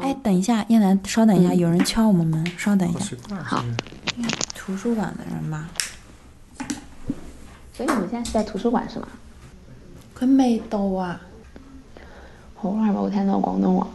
哎，等一下，燕南，稍等一下，有人敲我们门，稍等一下。好，图书馆的人吧。所以你们现在是在图书馆是吗？佢未到啊。好耐冇聽到廣東話。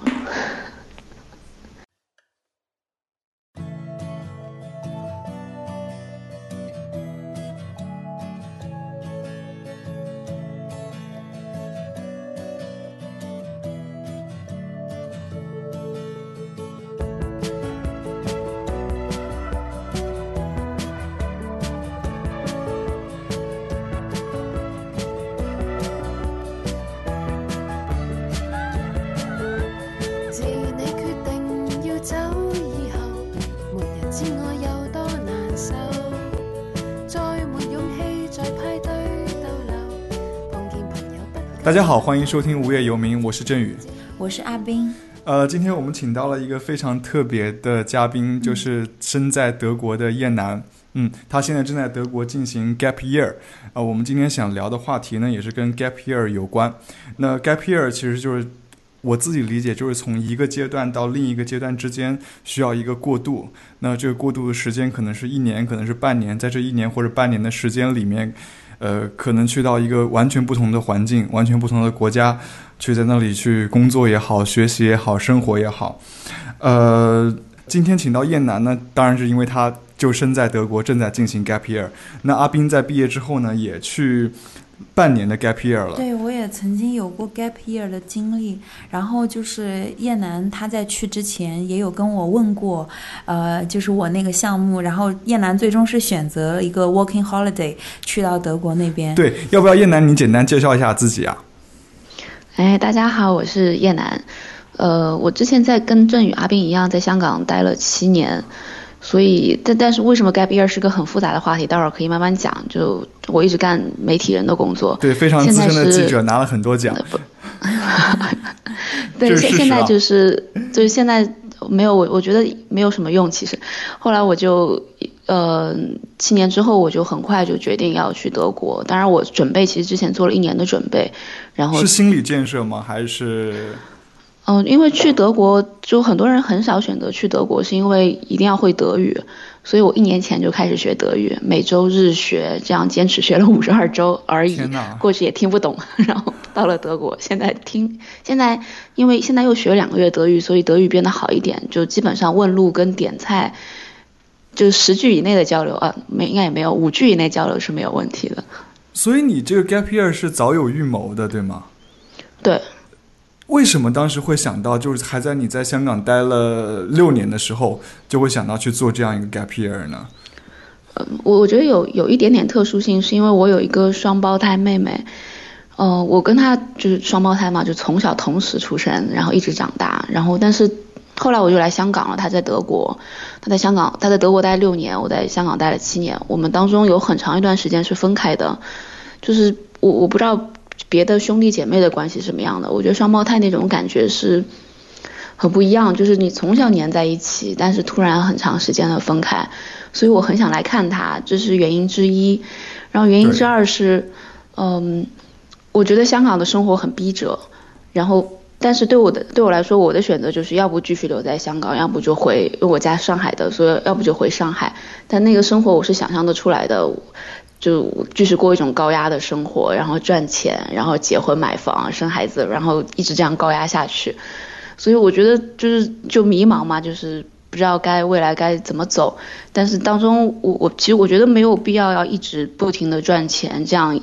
大家好，欢迎收听《无业游民》，我是振宇。我是阿斌。呃，今天我们请到了一个非常特别的嘉宾，就是身在德国的燕南。嗯，他现在正在德国进行 gap year。呃，我们今天想聊的话题呢，也是跟 gap year 有关。那 gap year 其实就是我自己理解，就是从一个阶段到另一个阶段之间需要一个过渡。那这个过渡的时间可能是一年，可能是半年，在这一年或者半年的时间里面，呃，可能去到一个完全不同的环境，完全不同的国家，去在那里去工作也好，学习也好，生活也好。呃，今天请到燕南呢，当然是因为他就身在德国，正在进行 gap year。那阿斌在毕业之后呢，也去半年的 gap year 了。对，我也曾经有过 gap year 的经历。然后就是叶楠他在去之前也有跟我问过，呃，就是我那个项目。然后叶楠最终是选择一个 working holiday 去到德国那边。对，要不要叶楠你简单介绍一下自己啊？哎，大家好，我是叶楠。呃，我之前在跟振宇、阿斌一样，在香港待了七年，所以但但是为什么 gap year 是个很复杂的话题，待会儿可以慢慢讲。就我一直干媒体人的工作，对，非常资现在深的记者，拿了很多奖。对，现现在就是就是现在没有我，我觉得没有什么用。其实，后来我就呃七年之后，我就很快就决定要去德国。当然，我准备其实之前做了一年的准备，然后是心理建设吗？还是嗯、因为去德国，就很多人很少选择去德国，是因为一定要会德语。所以我一年前就开始学德语，每周日学，这样坚持学了 五十二周而已。过去也听不懂，然后到了德国，现在听，现在因为现在又学了两个月德语，所以德语变得好一点，就基本上问路跟点菜，就十句以内的交流啊，没应该也没有五句以内交流是没有问题的。所以你这个 gap year 是早有预谋的，对吗？对，为什么当时会想到，就是还在你在香港待了六年的时候，就会想到去做这样一个 gap year 呢？我我觉得有有一点点特殊性，是因为我有一个双胞胎妹妹，呃，我跟她就是双胞胎嘛，就从小同时出生，然后一直长大，然后但是后来我就来香港了，她在德国，她在香港，她在德国待六年，我在香港待了七年，我们当中有很长一段时间是分开的，就是我我不知道别的兄弟姐妹的关系什么样的，我觉得双胞胎那种感觉是。很不一样，就是你从小黏在一起，但是突然很长时间的分开，所以我很想来看他，这是原因之一。然后原因之二是，嗯，我觉得香港的生活很逼仄，然后但是对我的对我来说，我的选择就是要不继续留在香港，要不就回，我家上海的，所以要不就回上海。但那个生活我是想象得出来的，就就是过一种高压的生活，然后赚钱，然后结婚买房生孩子，然后一直这样高压下去。所以我觉得就是就迷茫嘛，就是不知道该未来该怎么走。但是当中我我其实我觉得没有必要要一直不停的赚钱，这样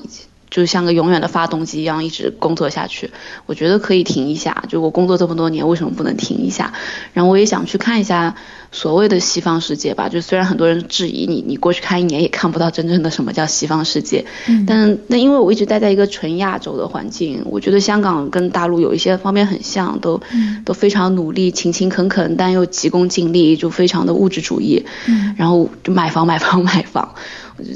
就像个永远的发动机一样一直工作下去。我觉得可以停一下，就我工作这么多年，为什么不能停一下？然后我也想去看一下所谓的西方世界吧。就虽然很多人质疑你，你过去看一年也看不到真正的什么叫西方世界，嗯但那因为我一直待在一个纯亚洲的环境，我觉得香港跟大陆有一些方面很像，都、嗯都非常努力、勤勤恳恳，但又急功近利，就非常的物质主义。嗯然后就买房、买房、买房，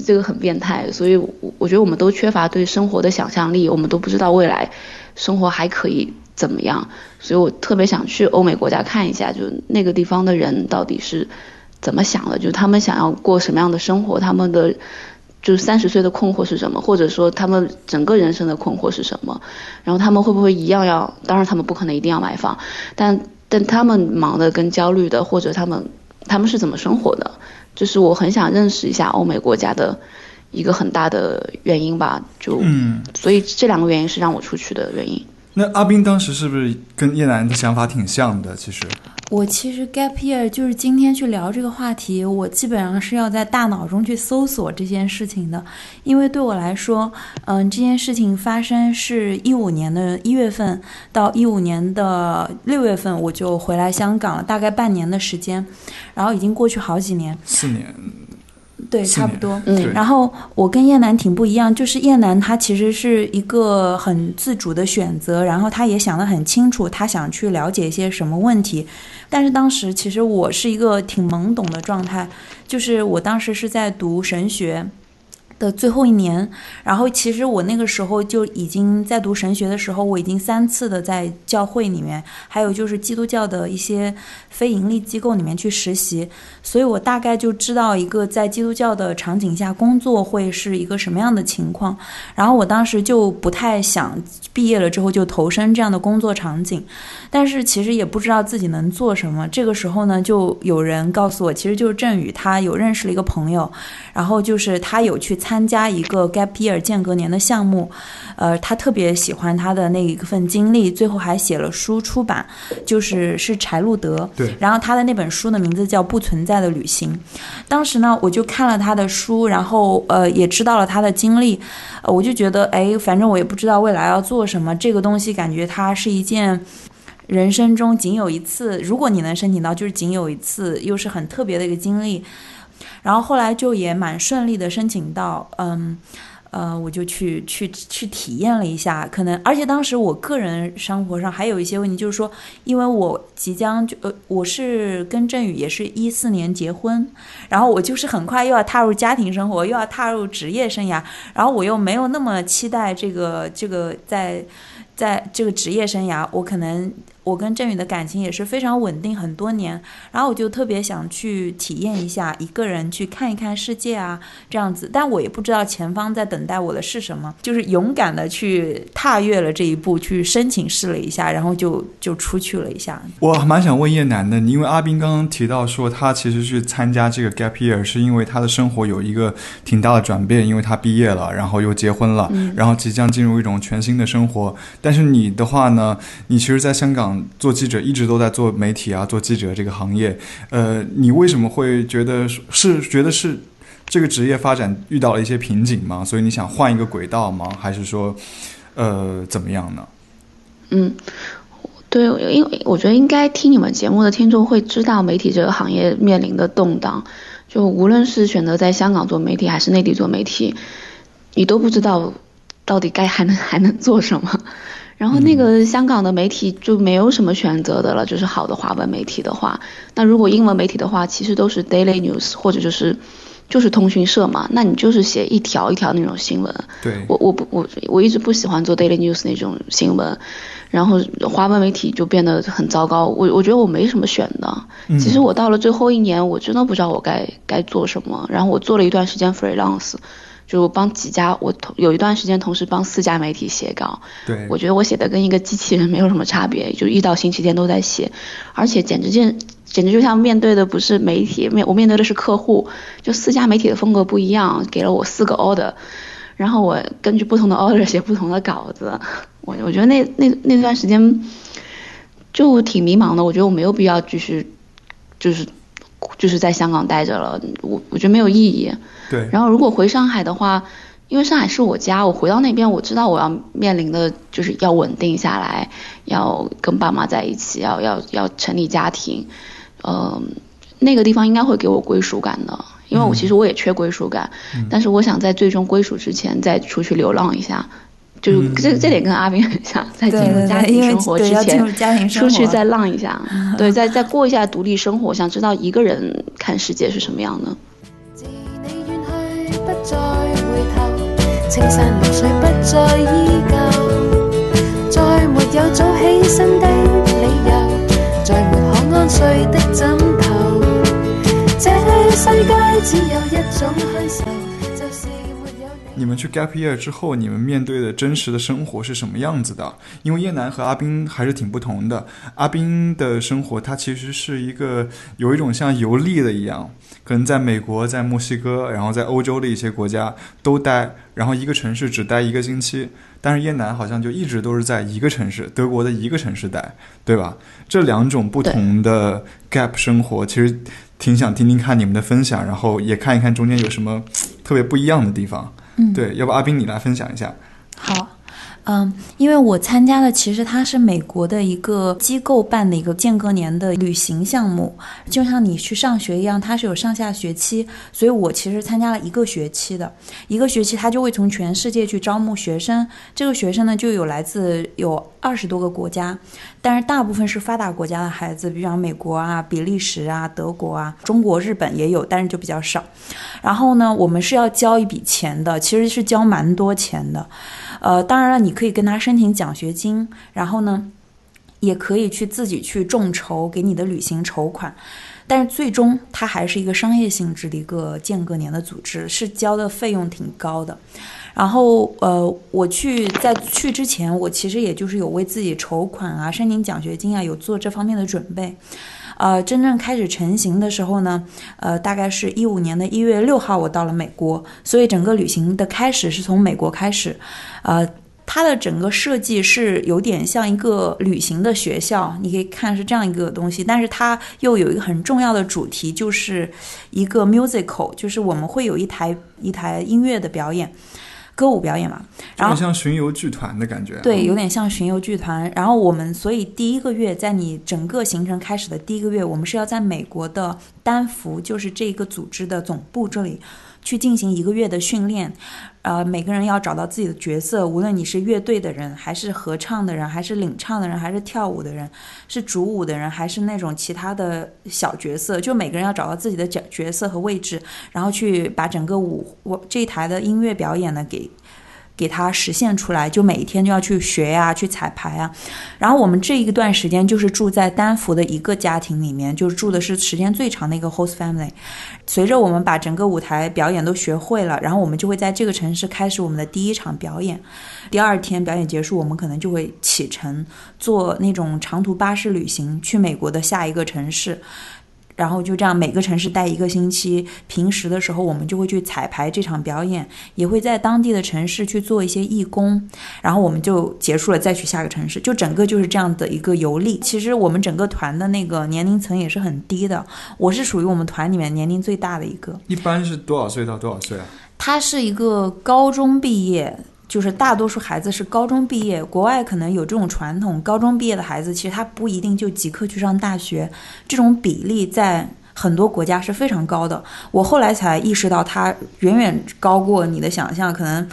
这个很变态。所以我，觉得我们都缺乏对生活的想象力，我们都不知道未来生活还可以怎么样。所以我特别想去欧美国家看一下，就那个地方的人到底是怎么想的，就他们想要过什么样的生活，他们的。就是三十岁的困惑是什么，或者说他们整个人生的困惑是什么，然后他们会不会一样要？当然他们不可能一定要买房，但但他们忙的跟焦虑的，或者他们他们是怎么生活的，就是我很想认识一下欧美国家的一个很大的原因吧。就，嗯，所以这两个原因是让我出去的原因。那阿斌当时是不是跟叶楠的想法挺像的？其实，我其实 gap year 就是今天去聊这个话题，我基本上是要在大脑中去搜索这件事情的，因为对我来说，嗯，这件事情发生是一五年的一月份到一五年的六月份，我就回来香港了，大概半年的时间，然后已经过去好几年，四年，对，差不多。嗯然后我跟燕南挺不一样，就是燕南他其实是一个很自主的选择，然后他也想得很清楚，他想去了解一些什么问题。但是当时其实我是一个挺懵懂的状态，就是我当时是在读神学。的最后一年，然后其实我那个时候就已经在读神学的时候，我已经三次的在教会里面，还有就是基督教的一些非盈利机构里面去实习，所以我大概就知道一个在基督教的场景下工作会是一个什么样的情况。然后我当时就不太想毕业了之后就投身这样的工作场景，但是其实也不知道自己能做什么。这个时候呢，就有人告诉我，其实就是振宇，他有认识了一个朋友，然后就是他有去参加一个 gap year 间隔年的项目，呃，他特别喜欢他的那一份经历，最后还写了书出版，就是是柴路德。对然后他的那本书的名字叫《不存在的旅行》。当时呢，我就看了他的书，然后呃，也知道了他的经历，呃我就觉得，哎，反正我也不知道未来要做什么，这个东西感觉它是一件。人生中仅有一次，如果你能申请到，就是仅有一次，又是很特别的一个经历。然后后来就也蛮顺利的申请到，嗯，呃，我就去去去体验了一下，可能而且当时我个人生活上还有一些问题，就是说，因为我即将就呃，我是跟振宇也是一四年结婚，然后我就是很快又要踏入家庭生活，又要踏入职业生涯，然后我又没有那么期待这个这个在在这个职业生涯，我可能我跟振宇的感情也是非常稳定很多年，然后我就特别想去体验一下一个人去看一看世界啊，这样子，但我也不知道前方在等待我的是什么，就是勇敢的去踏越了这一步，去申请试了一下，然后就就出去了一下。我蛮想问叶楠的，因为阿斌刚刚提到说他其实去参加这个 gap year 是因为他的生活有一个挺大的转变，因为他毕业了，然后又结婚了，然后即将进入一种全新的生活。但是你的话呢，你其实在香港做记者，一直都在做媒体啊，做记者这个行业。呃，你为什么会觉得是觉得是这个职业发展遇到了一些瓶颈吗？所以你想换一个轨道吗？还是说，呃，怎么样呢？嗯，对，因为我觉得应该听你们节目的听众会知道，媒体这个行业面临的动荡，就无论是选择在香港做媒体还是内地做媒体，你都不知道到底该还能还能做什么。然后那个香港的媒体就没有什么选择的了，就是好的华文媒体的话，那如果英文媒体的话，其实都是 daily news 或者就是就是通讯社嘛，那你就是写一条一条那种新闻。对，我我不我我一直不喜欢做 daily news 那种新闻，然后华文媒体就变得很糟糕。我我觉得我没什么选的。嗯其实我到了最后一年，我真的不知道我该该做什么。然后我做了一段时间 freelance，就我帮几家，我同有一段时间同时帮四家媒体写稿。对，我觉得我写的跟一个机器人没有什么差别，就一到星期天都在写，而且简直简简直就像面对的不是媒体，面我面对的是客户，就四家媒体的风格不一样，给了我四个 order，然后我根据不同的 order 写不同的稿子，我我觉得那那那段时间就挺迷茫的，我觉得我没有必要继续就是就是在香港待着了，我我觉得没有意义。对，然后如果回上海的话，因为上海是我家，我回到那边，我知道我要面临的就是要稳定下来，要跟爸妈在一起，要要要成立家庭，呃，那个地方应该会给我归属感的，因为我其实我也缺归属感，但是我想在最终归属之前再出去流浪一下。就是这这点跟阿斌很像，在进入家庭生活之前，出去再浪一下，对，再再过一下独立生活，想知道一个人看世界是什么样的。自你遠去，不再回頭，青山綠水不再依舊，再沒有早起身的理由，再沒可安睡的枕頭。這世界只有一種虛愁，就是沒有你。们去 gap year 之后，你们面对的真实的生活是什么样子的？因为叶楠和阿斌还是挺不同的。阿斌的生活，他其实是一个有一种像游历的一样，可能在美国、在墨西哥，然后在欧洲的一些国家都待，然后一个城市只待一个星期。但是叶楠好像就一直都是在一个城市，德国的一个城市待，对吧？这两种不同的 gap 生活，其实挺想听听看你们的分享，然后也看一看中间有什么特别不一样的地方。嗯对，要不阿斌你来分享一下？好，嗯，因为我参加的其实它是美国的一个机构办的一个间隔年的旅行项目，就像你去上学一样，它是有上下学期，所以我其实参加了一个学期的，一个学期它就会从全世界去招募学生，这个学生呢就有来自有二十多个国家，但是大部分是发达国家的孩子，比方美国啊、比利时啊、德国啊、中国、日本也有，但是就比较少。然后呢，我们是要交一笔钱的，其实是交蛮多钱的。呃，当然了，你可以跟他申请奖学金，然后呢，也可以去自己去众筹给你的旅行筹款。但是最终它还是一个商业性质的一个间隔年的组织，是交的费用挺高的。然后呃，我去在去之前，我其实也就是有为自己筹款啊、申请奖学金啊，有做这方面的准备。呃，真正开始成型的时候呢，呃，大概是一五年的一月六号，我到了美国，所以整个旅行的开始是从美国开始，呃。它的整个设计是有点像一个旅行的学校，你可以看是这样一个东西，但是它又有一个很重要的主题，就是一个 musical，就是我们会有一台一台音乐的表演，歌舞表演嘛。然后像巡游剧团的感觉。对，有点像巡游剧团。然后我们所以第一个月，在你整个行程开始的第一个月，我们是要在美国的丹佛，就是这个组织的总部这里去进行一个月的训练。呃，每个人要找到自己的角色，无论你是乐队的人，还是合唱的人，还是领唱的人，还是跳舞的人，是主舞的人，还是那种其他的小角色，就每个人要找到自己的角角色和位置，然后去把整个舞我这一台的音乐表演呢给。给它实现出来，就每一天就要去学呀、去彩排啊。然后我们这一段时间就是住在丹佛的一个家庭里面，就是住的是时间最长的一个 host family。随着我们把整个舞台表演都学会了，然后我们就会在这个城市开始我们的第一场表演。第二天表演结束，我们可能就会启程坐那种长途巴士旅行去美国的下一个城市。然后就这样每个城市待一个星期。平时的时候，我们就会去彩排这场表演，也会在当地的城市去做一些义工。然后我们就结束了，再去下个城市，就整个就是这样的一个游历。其实我们整个团的那个年龄层也是很低的，我是属于我们团里面年龄最大的一个。一般是多少岁到多少岁啊？他是一个高中毕业，就是大多数孩子是高中毕业。国外可能有这种传统，高中毕业的孩子其实他不一定就即刻去上大学，这种比例在很多国家是非常高的。我后来才意识到，他远远高过你的想象，可能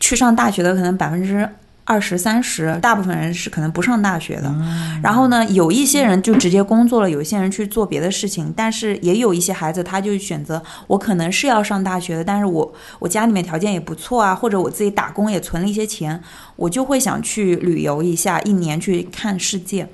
去上大学的可能百分之。二十三十，大部分人是可能不上大学的。然后呢，有一些人就直接工作了，有一些人去做别的事情。但是也有一些孩子，他就选择我可能是要上大学的，但是我我家里面条件也不错啊，或者我自己打工也存了一些钱，我就会想去旅游一下，一年去看世界。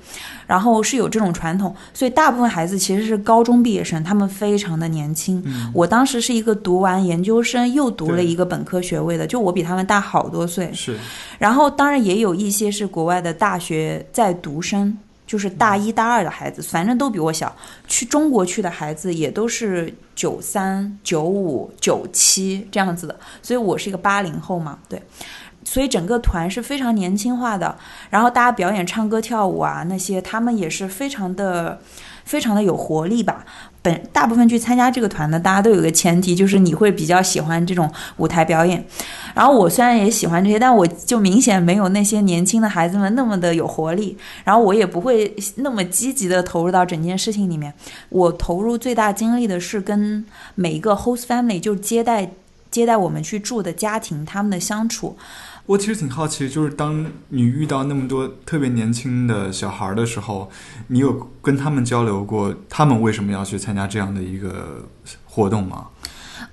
然后是有这种传统，所以大部分孩子其实是高中毕业生，他们非常的年轻。我当时是一个读完研究生又读了一个本科学位的，就我比他们大好多岁。是然后当然也有一些是国外的大学在读生，就是大一大二的孩子，反正都比我小。去中国去的孩子也都是九三、九五、九七这样子的，所以我是一个八零后嘛，对。所以整个团是非常年轻化的，然后大家表演唱歌跳舞啊那些，他们也是非常的、非常的有活力吧。本大部分去参加这个团的，大家都有个前提，就是你会比较喜欢这种舞台表演。然后我虽然也喜欢这些，但我就明显没有那些年轻的孩子们那么的有活力。然后我也不会那么积极的投入到整件事情里面。我投入最大精力的是跟每一个 host family，就是接待接待我们去住的家庭他们的相处。我其实挺好奇，就是当你遇到那么多特别年轻的小孩儿的时候，你有跟他们交流过，他们为什么要去参加这样的一个活动吗？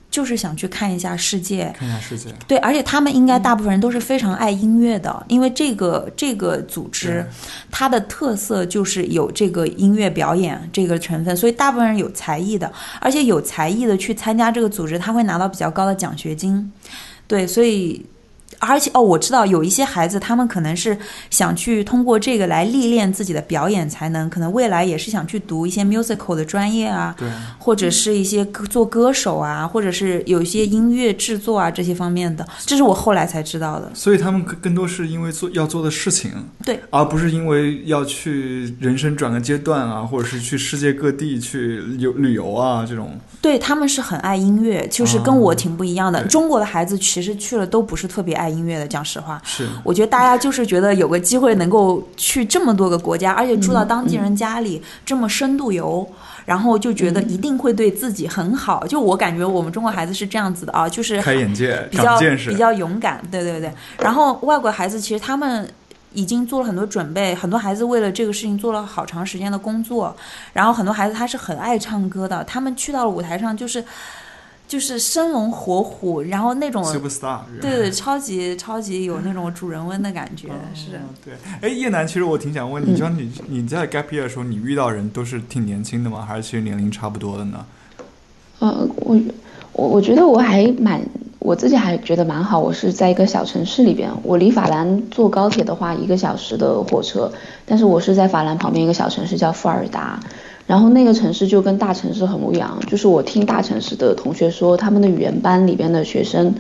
就是想去看一下世界，看一下世界。对，而且他们应该大部分人都是非常爱音乐的，因为这个这个组织它的特色就是有这个音乐表演这个成分，所以大部分人有才艺的，而且有才艺的去参加这个组织，他会拿到比较高的奖学金。对，所以。而且哦，我知道有一些孩子，他们可能是想去通过这个来历练自己的表演才能，可能未来也是想去读一些 musical 的专业啊，对，或者是一些歌做歌手啊，或者是有一些音乐制作啊这些方面的，这是我后来才知道的。所以他们更更多是因为做要做的事情，对，而不是因为要去人生转个阶段啊，或者是去世界各地去游旅游啊这种。对他们是很爱音乐，就是跟我挺不一样的。对中国的孩子其实去了都不是特别爱音乐的，讲实话。是，我觉得大家就是觉得有个机会能够去这么多个国家，而且住到当地人家里、这么深度游，然后就觉得一定会对自己很好。就我感觉我们中国孩子是这样子的啊，就是开眼界，比较长见识比。较勇敢，对对对。然后外国孩子其实他们已经做了很多准备，很多孩子为了这个事情做了好长时间的工作。然后很多孩子他是很爱唱歌的，他们去到了舞台上就是就是生龙活虎，然后那种 Superstar，对对，超级超级有那种主人翁的感觉，是。嗯对。哎，叶楠，其实我挺想问你，像你你在 gap year 的时候，你遇到人都是挺年轻的吗？还是其实年龄差不多的呢？呃，我我我觉得我还蛮，我自己还觉得蛮好。我是在一个小城市里边，我离法兰坐高铁的话一个小时的火车，但是我是在法兰旁边一个小城市叫富尔达，然后那个城市就跟大城市很不一样。就是我听大城市的同学说，他们的语言班里边的学生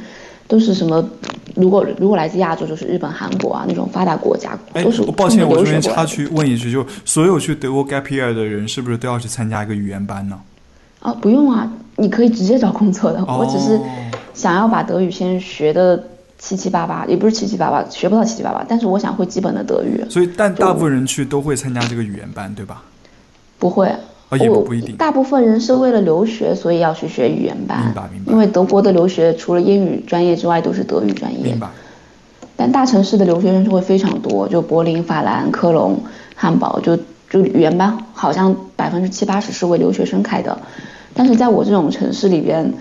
都是什么，如果如果来自亚洲，就是日本、韩国啊那种发达国家，哎都是，我抱歉，我这边。插曲问一句，就所有去德国 gap year 的人，是不是都要去参加一个语言班呢？啊，不用啊，你可以直接找工作的。我只是哦想要把德语先学的七七八八，也不是七七八八，学不到七七八八，但是我想会基本的德语。所以，但大部分人去都会参加这个语言班，对吧？不会，啊，也不一定。大部分人是为了留学，所以要去学语言班。明白明白因为德国的留学除了英语专业之外，都是德语专业明。白。但大城市的留学生就会非常多，就柏林、法兰、科隆、汉堡，就就语言班好像百分之七八十是为留学生开的。但是在我这种城市里边，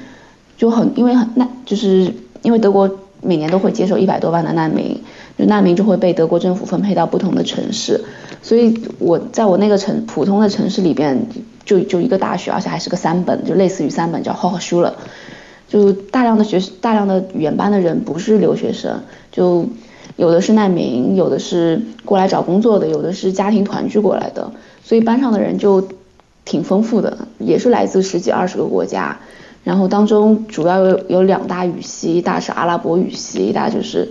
就很因为很难，就是因为德国每年都会接受一百多万的难民，就难民就会被德国政府分配到不同的城市，所以我在我那个城普通的城市里边，就就一个大学，而且还是个三本，就类似于三本叫 Hochschule，就大量的学大量的语言班的人不是留学生，就有的是难民，有的是过来找工作的，有的是家庭团聚过来的，所以班上的人就挺丰富的，也是来自十几二十个国家。然后当中主要有有两大语系，一大是阿拉伯语系，一大就是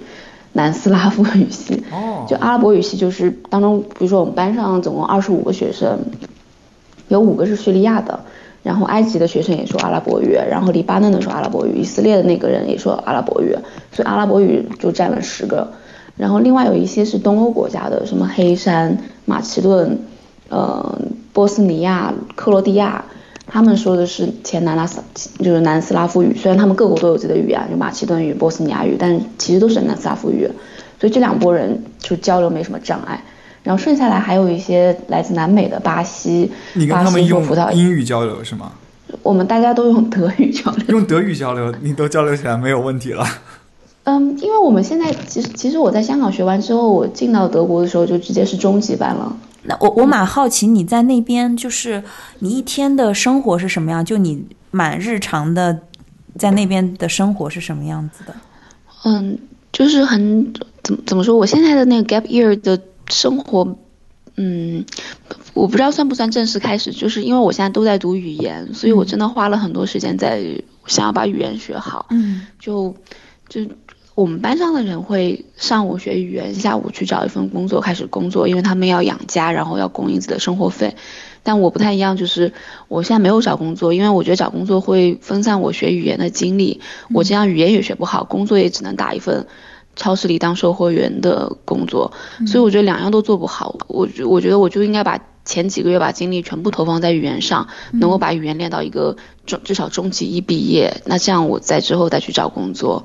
南斯拉夫语系。哦就阿拉伯语系就是当中，比如说我们班上总共二十五个学生，有五个是叙利亚的，然后埃及的学生也说阿拉伯语，然后黎巴嫩的说阿拉伯语，以色列的那个人也说阿拉伯语，所以阿拉伯语就占了十个。然后另外有一些是东欧国家的，什么黑山、马其顿、呃波斯尼亚、克罗地亚，他们说的是前南拉斯，就是南斯拉夫语。虽然他们各国都有自己的语言，就马其顿语、波斯尼亚语，但其实都是南斯拉夫语。所以这两拨人就交流没什么障碍。然后剩下来还有一些来自南美的巴西、你跟巴他们用葡萄牙，英语交流是吗？我们大家都用德语交流。用德语交流，你都交流起来没有问题了。嗯，因为我们现在其实其实我在香港学完之后，我进到德国的时候就直接是中级班了。那我我蛮好奇你在那边就是你一天的生活是什么样？就你蛮日常的在那边的生活是什么样子的？嗯，就是很怎么怎么说？我现在的那个 gap year 的生活，嗯，我不知道算不算正式开始，就是因为我现在都在读语言，所以我真的花了很多时间在想要把语言学好。嗯就就我们班上的人会上午学语言，下午去找一份工作开始工作，因为他们要养家，然后要供应自己的生活费。但我不太一样，就是我现在没有找工作，因为我觉得找工作会分散我学语言的精力，我这样语言也学不好，工作也只能打一份超市里当售货员的工作，所以我觉得两样都做不好。我觉我觉得我就应该把前几个月把精力全部投放在语言上，能够把语言练到一个中至少中级一毕业，那这样我在之后再去找工作。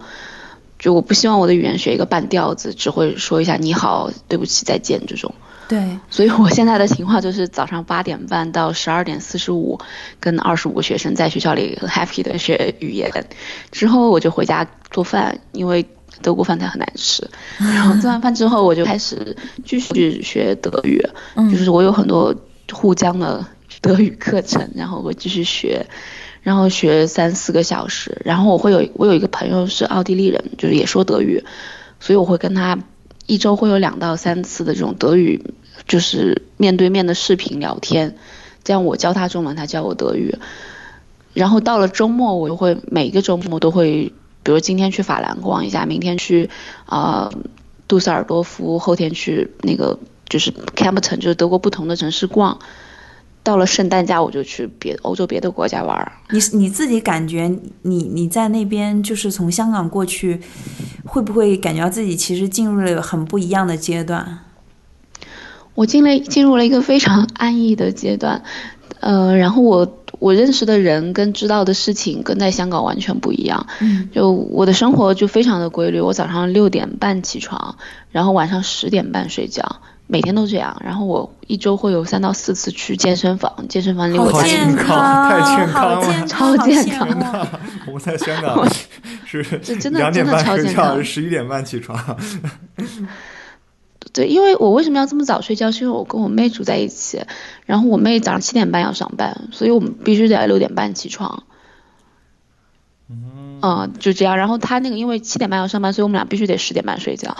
就我不希望我的语言学一个半调子，只会说一下你好、对不起、再见这种。对，所以我现在的情况就是早上八点半到十二点四十五，跟二十五个学生在学校里很 happy 的学语言，之后我就回家做饭，因为德国饭菜很难吃。然后做完饭之后，我就开始继续学德语，嗯就是我有很多沪江的德语课程，然后我继续学。然后学三四个小时。然后我会有我有一个朋友是奥地利人，就是也说德语，所以我会跟他一周会有两到三次的这种德语，就是面对面的视频聊天，这样我教他中文，他教我德语。然后到了周末，我就会每个周末都会，比如今天去法兰逛一下，明天去啊、杜塞尔多夫，后天去那个就是 Campton，就是德国不同的城市逛。到了圣诞假，我就去别欧洲别的国家玩儿。你你自己感觉你你在那边就是从香港过去，会不会感觉到自己其实进入了很不一样的阶段？我进了进入了一个非常安逸的阶段，呃，然后我我认识的人跟知道的事情跟在香港完全不一样。嗯，就我的生活就非常的规律，我早上六点半起床，然后晚上十点半睡觉，每天都这样。然后我一周会有三到四次去健身房，健身房离我家健健康太健康了健康，超健康我在香港是这真的两点真的半睡觉，超健康十一点半起床。对，因为我为什么要这么早睡觉？是因为我跟我妹住在一起，然后我妹早上七点半要上班，所以我们必须得六点半起床。嗯，就这样。然后她那个因为七点半要上班，所以我们俩必须得十点半睡觉。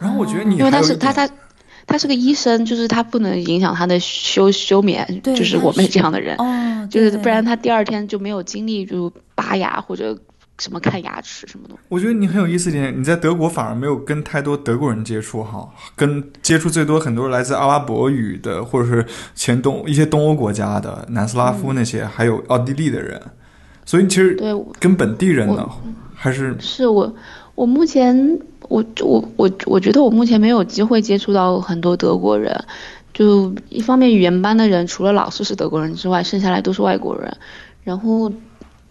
然后我觉得你因为他还有一点是他他他是个医生，就是他不能影响他的休休眠，就是我们这样的人，哦，就是不然他第二天就没有精力就拔牙或者什么看牙齿什么的。我觉得你很有意思一点，你在德国反而没有跟太多德国人接触哈，跟接触最多很多来自阿拉伯语的，或者是前东一些东欧国家的南斯拉夫那些，还有奥地利的人，所以其实对，跟本地人呢，还是是我我目前我我我我觉得我目前没有机会接触到很多德国人。就一方面，语言班的人除了老师是德国人之外，剩下来都是外国人。然后，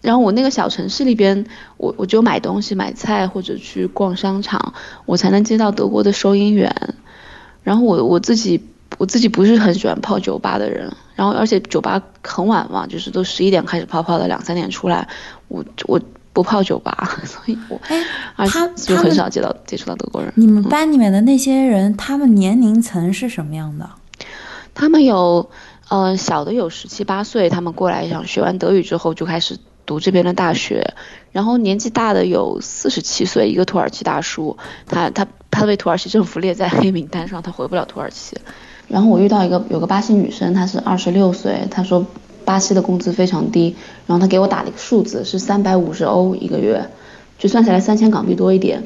然后我那个小城市里边，我我就买东西、买菜或者去逛商场，我才能接到德国的收银员。然后我我自己我自己不是很喜欢泡酒吧的人，然后而且酒吧很晚嘛，就是都十一点开始泡，泡到两三点出来，我我不泡酒吧，所以我哎，而他且就很少接到接触到德国人。你们班里面的那些人，他们年龄层是什么样的？他们有，呃，小的有十七八岁，他们过来想学完德语之后就开始读这边的大学，然后年纪大的有四十七岁，一个土耳其大叔，他他他被土耳其政府列在黑名单上，他回不了土耳其。然后我遇到一个有个巴西女生，她是二十六岁，她说巴西的工资非常低，然后他给我打了一个数字是三百五十欧一个月，就算下来三千港币多一点。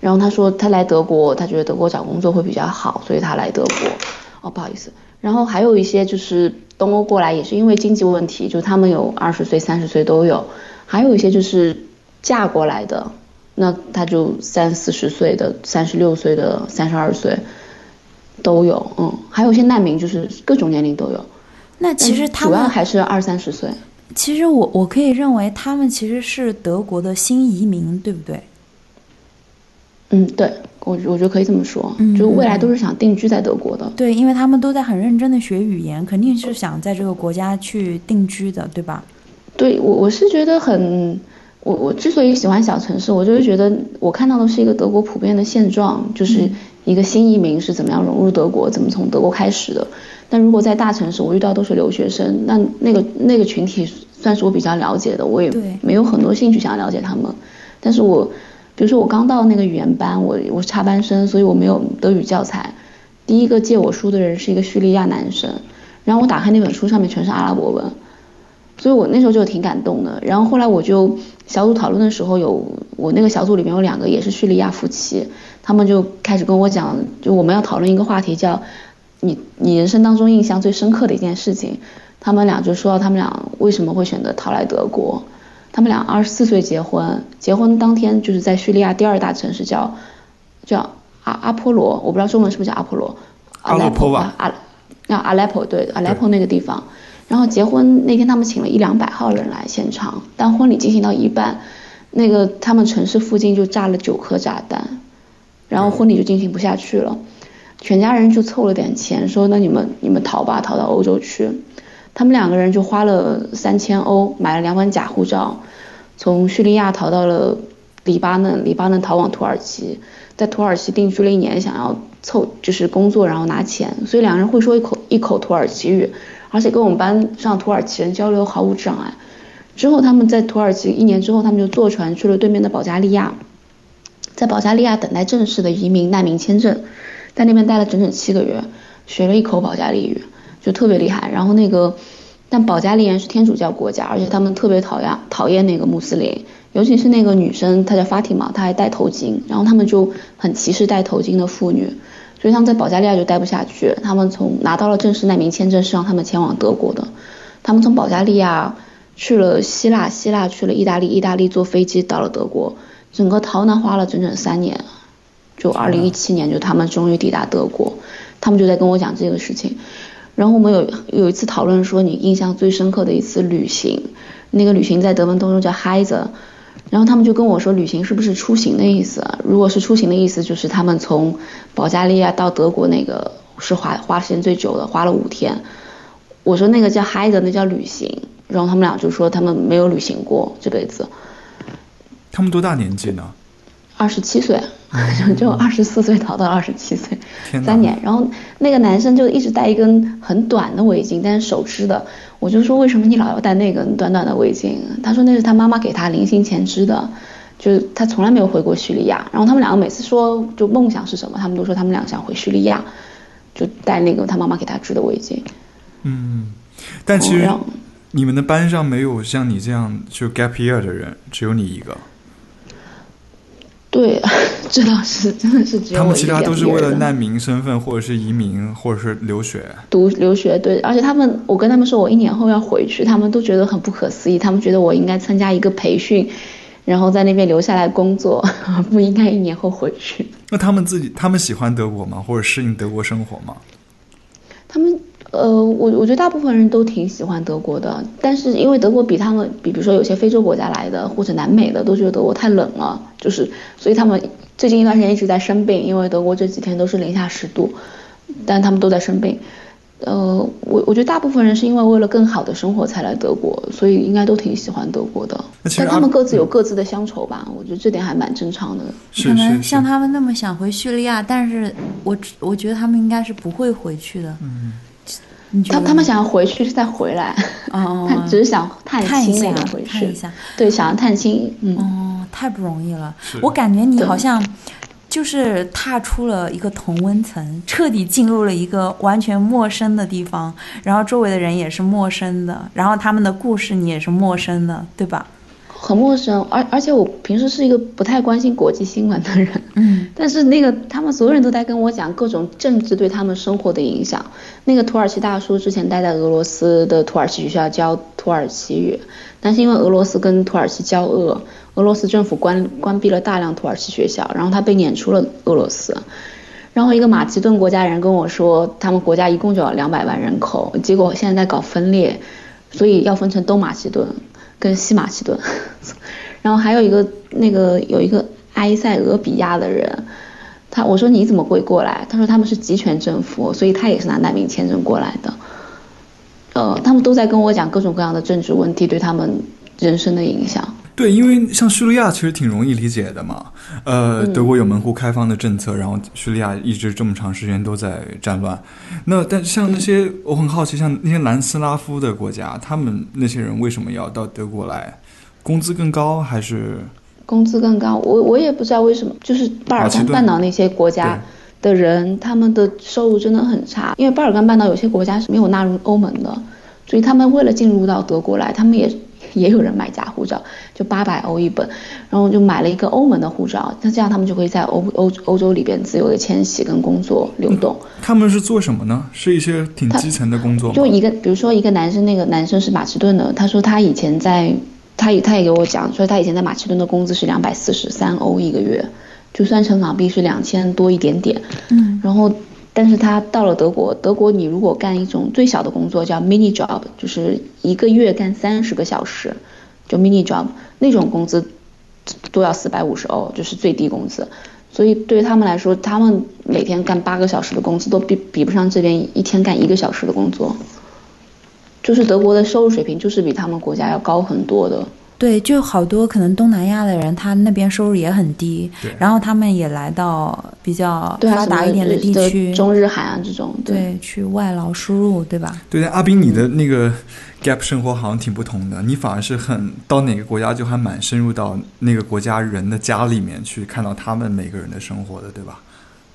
然后他说他来德国，他觉得德国找工作会比较好，所以他来德国。哦，不好意思。然后还有一些就是东欧过来也是因为经济问题，就他们有二十岁、三十岁都有，还有一些就是嫁过来的，那他就三四十岁的、三十六岁的、三十二岁都有，嗯，还有一些难民，就是各种年龄都有。那其实他主要们，还是二三十岁。其实我我可以认为他们其实是德国的新移民，对不对？嗯，对我我觉得可以这么说，嗯就未来都是想定居在德国的。对，因为他们都在很认真的学语言，肯定是想在这个国家去定居的，对吧？对我我是觉得很，我我之所以喜欢小城市，我就是觉得我看到的是一个德国普遍的现状，就是一个新移民是怎么样融入德国，怎么从德国开始的。但如果在大城市，我遇到都是留学生，那那个那个群体算是我比较了解的，我也没有很多兴趣想要了解他们。但是我，比如说我刚到那个语言班，我我是插班生，所以我没有德语教材。第一个借我书的人是一个叙利亚男生，然后我打开那本书，上面全是阿拉伯文。所以我那时候就挺感动的。然后后来我就小组讨论的时候有，我那个小组里面有两个也是叙利亚夫妻，他们就开始跟我讲，就我们要讨论一个话题叫你你人生当中印象最深刻的一件事情。他们俩就说到他们俩为什么会选择逃来德国。他们俩二十四岁结婚，结婚当天就是在叙利亚第二大城市叫叫阿阿波罗，我不知道中文是不是叫阿波罗，阿勒颇吧阿那阿莱颇对阿莱颇那个地方。然后结婚那天，他们请了一两百号人来现场，但婚礼进行到一半，那个他们城市附近就炸了九颗炸弹，然后婚礼就进行不下去了，全家人就凑了点钱，说那你们你们逃吧，逃到欧洲去。他们两个人就花了三千欧买了两本假护照，从叙利亚逃到了黎巴嫩，黎巴嫩逃往土耳其，在土耳其定居了一年，想要凑就是工作然后拿钱，所以两个人会说一口一口土耳其语。而且跟我们班上土耳其人交流毫无障碍。之后他们在土耳其一年之后，他们就坐船去了对面的保加利亚，在保加利亚等待正式的移民难民签证，在那边待了整整七个月，学了一口保加利语，就特别厉害。然后那个，但保加利亚是天主教国家，而且他们特别讨厌讨厌那个穆斯林，尤其是那个女生，她叫法蒂玛，她还戴头巾，然后他们就很歧视戴头巾的妇女，所以他们在保加利亚就待不下去，他们从拿到了正式难民签证是让他们前往德国的，他们从保加利亚去了希腊，希腊去了意大利，意大利坐飞机到了德国，整个逃难花了整整三年，就二零一七年就他们终于抵达德国，他们就在跟我讲这个事情，然后我们有有一次讨论说你印象最深刻的一次旅行，那个旅行在德文当中叫 Heise。然后他们就跟我说，旅行是不是出行的意思？如果是出行的意思，就是他们从保加利亚到德国那个是花花时间最久的，花了五天。我说那个叫嗨的，那叫旅行。然后他们俩就说他们没有旅行过这辈子。他们多大年纪呢？二十七岁，就二十四岁逃到二十七岁，三年。然后那个男生就一直戴一根很短的围巾，但是手织的。我就说为什么你老要戴那根短短的围巾？他说那是他妈妈给他临行前织的，就是他从来没有回过叙利亚。然后他们两个每次说就梦想是什么，他们都说他们俩想回叙利亚，就戴那个他妈妈给他织的围巾。嗯，但其实你们的班上没有像你这样就 gap year 的人，只有你一个。对，这倒是真的是只有他们其他都是为了难民身份，或者是移民，或者是留学。读留学，对，而且他们，我跟他们说我一年后要回去，他们都觉得很不可思议，他们觉得我应该参加一个培训，然后在那边留下来工作，不应该一年后回去。那他们自己，他们喜欢德国吗？或者适应德国生活吗？他们，呃，我我觉得大部分人都挺喜欢德国的，但是因为德国比他们，比比如说有些非洲国家来的或者南美的，都觉得德国太冷了，就是所以他们最近一段时间一直在生病，因为德国这几天都是零下十度，但他们都在生病。呃，我我觉得大部分人是因为为了更好的生活才来德国，所以应该都挺喜欢德国的。那其实阿但他们各自有各自的乡愁吧，我觉得这点还蛮正常的。是可能是是像。他们那么想回叙利亚，但是我我觉得他们应该是不会回去的。嗯，他他们想要回去再回来，哦，他只是想探一下亲那个回去，一下，对，想要探亲，嗯。哦，太不容易了。我感觉你好像就是踏出了一个同温层，彻底进入了一个完全陌生的地方，然后周围的人也是陌生的，然后他们的故事你也是陌生的，对吧？很陌生，而而且我平时是一个不太关心国际新闻的人，嗯，但是那个他们所有人都在跟我讲各种政治对他们生活的影响。那个土耳其大叔之前待在俄罗斯的土耳其学校教土耳其语，但是因为俄罗斯跟土耳其交恶，俄罗斯政府关关闭了大量土耳其学校，然后他被撵出了俄罗斯。然后一个马其顿国家人跟我说，他们国家一共就有两百万人口，结果现在在搞分裂，所以要分成东马其顿跟西马其顿。然后还有一个那个有一个埃塞俄比亚的人，他我说你怎么会过来？他说他们是集权政府，所以他也是拿难民签证过来的。呃，他们都在跟我讲各种各样的政治问题对他们人生的影响。对，因为像叙利亚其实挺容易理解的嘛。呃，嗯德国有门户开放的政策，然后叙利亚一直这么长时间都在战乱。那但像那些，我很好奇，像那些南斯拉夫的国家，他们那些人为什么要到德国来？工资更高还是？工资更高，我我也不知道为什么，就是巴尔干半岛那些国家的人，他们的收入真的很差，因为巴尔干半岛有些国家是没有纳入欧盟的，所以他们为了进入到德国来，他们也也有人买假护照，就八百欧一本，然后就买了一个欧盟的护照，那这样他们就可以在欧欧欧洲里边自由的迁徙跟工作流动。他们是做什么呢？是一些挺基层的工作吗？就一个，比如说一个男生，那个男生是马其顿的，他说他以前在，他也他也给我讲，说他以前在马其顿的工资是两百四十三欧一个月，就算成港币是两千多一点点。嗯，然后，但是他到了德国，德国你如果干一种最小的工作叫 mini job，就是一个月干三十个小时，就 mini job 那种工资都要四百五十欧，就是最低工资。所以对于他们来说，他们每天干八个小时的工资都比比不上这边一天干一个小时的工作。就是德国的收入水平就是比他们国家要高很多的。对，就好多可能东南亚的人，他那边收入也很低，然后他们也来到比较发达一点的地区，中日韩啊这种，对，去外劳输入，对吧？对，但阿斌，你的那个 gap 生活好像挺不同的，你反而是很到哪个国家就还蛮深入到那个国家人的家里面去，看到他们每个人的生活的，对吧？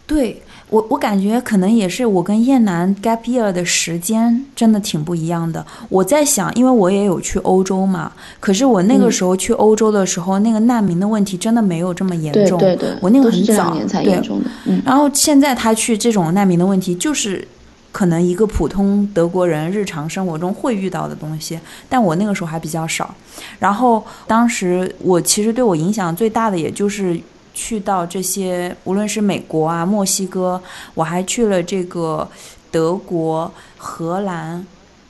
对我，我感觉可能也是我跟燕南 gap year 的时间真的挺不一样的。我在想，因为我也有去欧洲嘛，可是我那个嗯时候去欧洲的时候，那个难民的问题真的没有这么严重。对对对，我那个很早年才对严重的，嗯，然后现在他去这种难民的问题，就是可能一个普通德国人日常生活中会遇到的东西，但我那个时候还比较少。然后当时我其实对我影响最大的，也就是去到这些，无论是美国啊、墨西哥，我还去了这个德国、荷兰。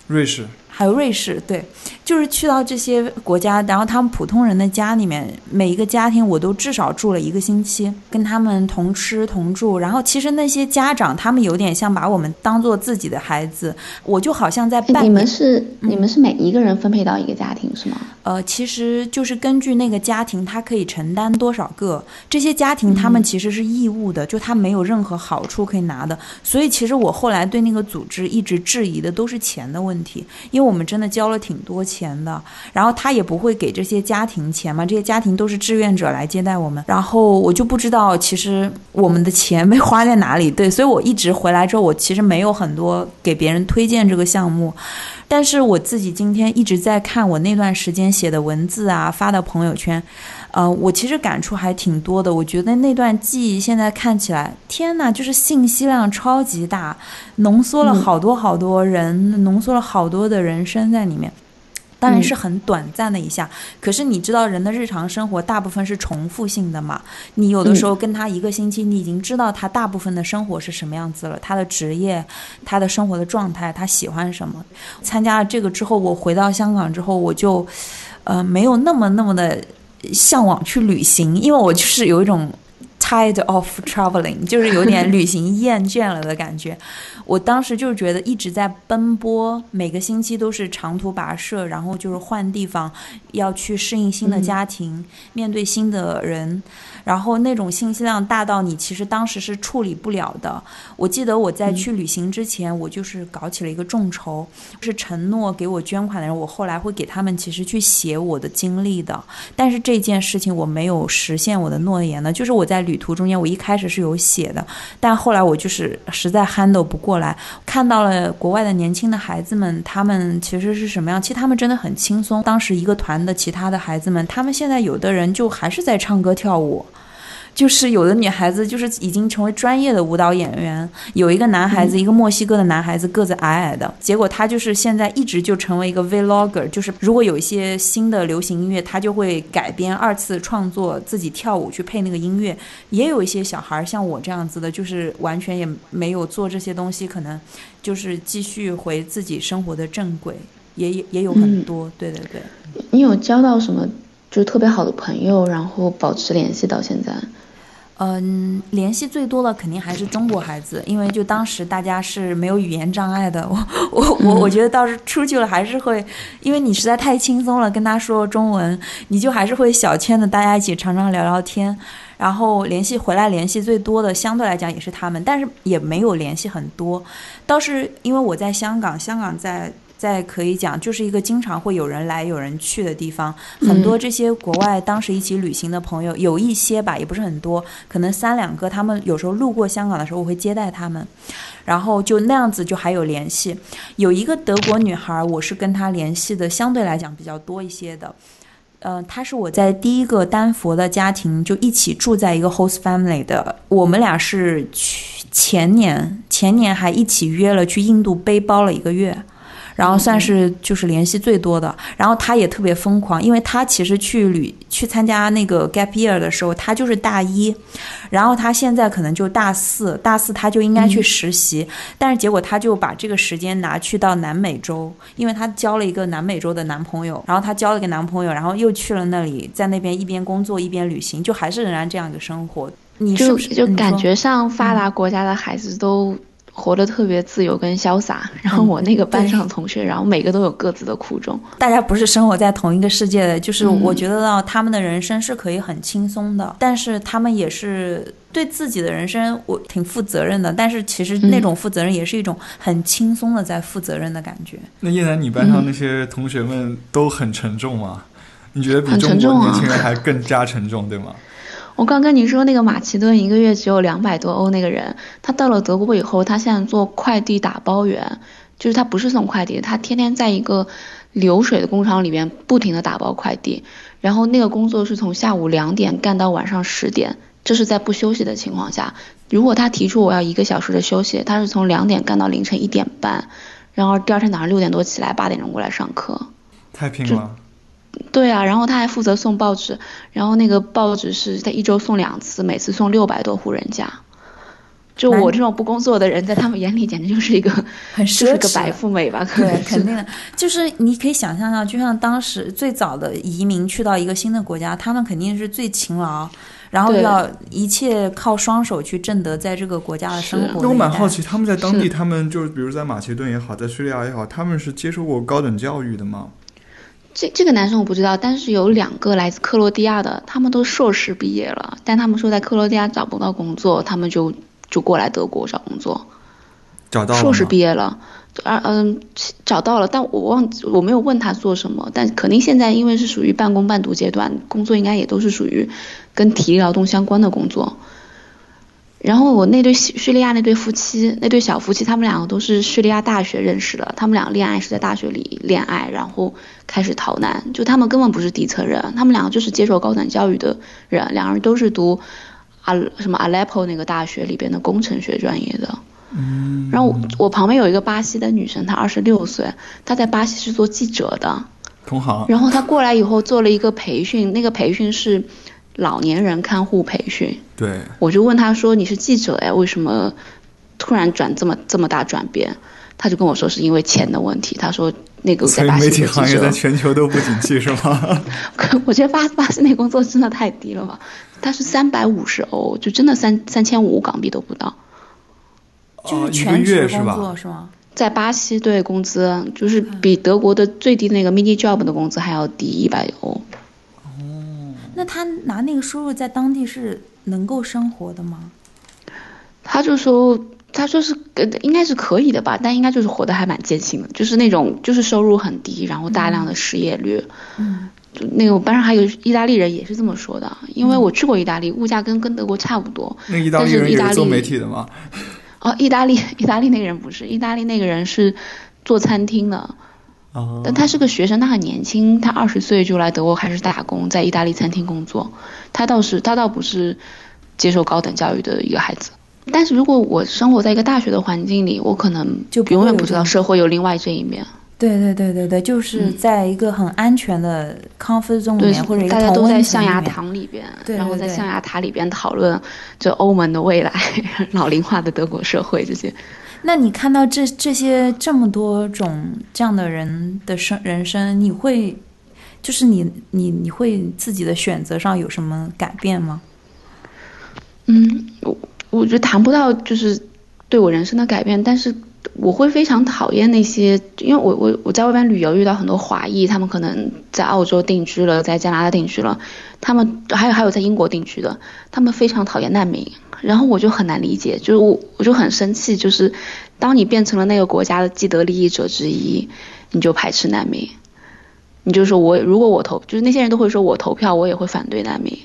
瑞士，还有瑞士，对，就是去到这些国家，然后他们普通人的家里面，每一个家庭我都至少住了一个星期，跟他们同吃同住。然后其实那些家长他们有点像把我们当做自己的孩子，我就好像在办。你们是嗯你们是每一个人分配到一个家庭是吗？呃，其实就是根据那个家庭，他可以承担多少个。这些家庭他们其实是义务的，就他没有任何好处可以拿的。所以其实我后来对那个组织一直质疑的都是钱的问题，因为我们真的交了挺多钱的，然后他也不会给这些家庭钱嘛，这些家庭都是志愿者来接待我们，然后我就不知道其实我们的钱被花在哪里。对，所以我一直回来之后，我其实没有很多给别人推荐这个项目。但是我自己今天一直在看我那段时间写的文字啊，发到朋友圈，呃，我其实感触还挺多的。我觉得那段记忆现在看起来，天呐，就是信息量超级大，浓缩了嗯好多好多人，浓缩了好多的人生在里面。当然是很短暂的一下，可是你知道人的日常生活大部分是重复性的嘛？你有的时候跟他一个星期，你已经知道他大部分的生活是什么样子了，他的职业，他的生活的状态，他喜欢什么。参加了这个之后，我回到香港之后，我就，呃，没有那么那么的向往去旅行，因为我就是有一种 tired of traveling，就是有点 旅行厌倦了的感觉。我当时就是觉得一直在奔波，每个星期都是长途跋涉，然后就是换地方，要去适应新的家庭，面对新的人，然后那种信息量大到你其实当时是处理不了的。我记得我在去旅行之前，我就是搞起了一个众筹，是承诺给我捐款的人，我后来会给他们其实去写我的经历的。但是这件事情我没有实现我的诺言呢，就是我在旅途中间，我一开始是有写的，但后来我就是实在 handle 不过来，看到了国外的年轻的孩子们，他们其实是什么样？其实他们真的很轻松。当时一个团的其他的孩子们，他们现在有的人就还是在唱歌跳舞。就是有的女孩子就是已经成为专业的舞蹈演员，有一个男孩子，一个墨西哥的男孩子，个子矮矮的，结果他就是现在一直就成为一个 vlogger，就是如果有一些新的流行音乐，他就会改编二次创作，自己跳舞去配那个音乐。也有一些小孩像我这样子的，就是完全也没有做这些东西，可能就是继续回自己生活的正轨，也也也有很多，对对对。你有交到什么就是特别好的朋友，然后保持联系到现在？嗯，联系最多的肯定还是中国孩子，因为就当时大家是没有语言障碍的。我 我我我觉得倒是出去了还是会，因为你实在太轻松了，跟他说中文，你就还是会小圈子大家一起常常聊聊天，然后联系回来联系最多的相对来讲也是他们，但是也没有联系很多。倒是因为我在香港，香港在。在可以讲，就是一个经常会有人来有人去的地方。很多这些国外当时一起旅行的朋友，有一些吧，也不是很多，可能三两个。他们有时候路过香港的时候，我会接待他们，然后就那样子就还有联系。有一个德国女孩，我是跟她联系的，相对来讲比较多一些的。呃，她是我在第一个丹佛的家庭就一起住在一个 host family 的，我们俩是去前年前年还一起约了去印度背包了一个月。然后算是就是联系最多的，然后他也特别疯狂，因为他其实去旅去参加那个 gap year 的时候，他就是大一，然后他现在可能就大四，大四他就应该去实习，嗯、但是结果他就把这个时间拿去到南美洲，因为他交了一个南美洲的男朋友，然后他交了一个男朋友，然后又去了那里，在那边一边工作一边旅行，就还是仍然这样一个生活。你是不是就就感觉上发达国家的孩子都。活得特别自由跟潇洒。然后我那个班上同学，然后每个都有各自的苦衷。大家不是生活在同一个世界的，就是嗯我觉得到他们的人生是可以很轻松的，但是他们也是对自己的人生我挺负责任的，但是其实嗯那种负责任也是一种很轻松的在负责任的感觉。那叶楠，你班上那些同学们都很沉重吗？你觉得比很中沉重啊国年轻人还更加沉重，对吗？我刚跟你说那个马其顿一个月只有两百多欧那个人，他到了德国以后，他现在做快递打包员，就是他不是送快递，他天天在一个流水的工厂里面不停的打包快递，然后那个工作是从下午两点干到晚上十点，这是在不休息的情况下。如果他提出我要一个小时的休息，他是从两点干到凌晨一点半，然后第二天早上六点多起来，八点钟过来上课。太拼了。对啊，然后他还负责送报纸，然后那个报纸是他一周送两次，每次送六百多户人家。就我这种不工作的人，在他们眼里简直就是一个 很就是个奢侈白富美吧？可对，肯定的，就是你可以想象到，就像当时最早的移民去到一个新的国家，他们肯定是最勤劳，然后要一切靠双手去挣得在这个国家的生是活。那我蛮好奇，，他们在当地，他们就是比如在马其顿也好，在叙利亚也好，他们是接受过高等教育的吗？这这个男生我不知道，但是有两个来自克罗地亚的，他们都硕士毕业了，但他们说在克罗地亚找不到工作，他们就就过来德国找工作。找到了硕士毕业了，啊嗯找到了，但我忘记我没有问他做什么，但肯定现在因为是属于半工半读阶段，工作应该也都是属于跟体力劳动相关的工作。然后我那对叙叙利亚那对夫妻，那对小夫妻，他们两个都是叙利亚大学认识的，他们俩恋爱是在大学里恋爱，然后开始逃难，就他们根本不是底层人，他们两个就是接受高等教育的人，两人都是读阿什么 Aleppo 那个大学里边的工程学专业的。嗯，然后我我旁边有一个巴西的女生，她二十六岁，她在巴西是做记者的。同行，然后她过来以后做了一个培训，那个培训是老年人看护培训。对，我就问她说：“你是记者哎，为什么突然转这么这么大转变？”她就跟我说是因为钱的问题。她说那个所以在巴西媒体行业在全球都不景气，是吗？我觉得巴巴西那工作真的太低了吧？他是三百五十欧，就真的三三千五港币都不到。就是哦一个全职工月是吧？作是吗？在巴西，对工资就是比德国的最低那个 mini job 的工资还要低一百欧。哦那他拿那个收入在当地是能够生活的吗？他就说，他说是呃应该是可以的吧，但应该就是活得还蛮艰辛的，就是那种就是收入很低，然后大量的失业率。嗯，就那个我班上还有意大利人也是这么说的，因为我去过意大利，物价跟跟德国差不多。那个意大利人也是做媒体的吗？哦，意大利意大利那个人不是，意大利那个人是做餐厅的。哦，但他是个学生，他很年轻，他二十岁就来德国开始打工，在意大利餐厅工作。他倒是他倒不是接受高等教育的一个孩子。但是如果我生活在一个大学的环境里，我可能就永远不知道社会有另外这一面。对对对对对，就是嗯在一个很安全的 comfort zone 里对面，或者大家都在象牙塔里边，对然后在象牙塔里边讨论这欧盟的未来、老龄化的德国社会这些。那你看到这这些这么多种这样的人的生人生，你会就是你你你会自己的选择上有什么改变吗？嗯，我我觉得谈不到就是对我人生的改变，但是我会非常讨厌那些，因为我我我在外边旅游遇到很多华裔，他们可能在澳洲定居了，在加拿大定居了，他们还有还有在英国定居的，他们非常讨厌难民，然后我就很难理解，就是我我就很生气，就是当你变成了那个国家的既得利益者之一，你就排斥难民，你就说我如果我投，就是那些人都会说我投票我也会反对难民。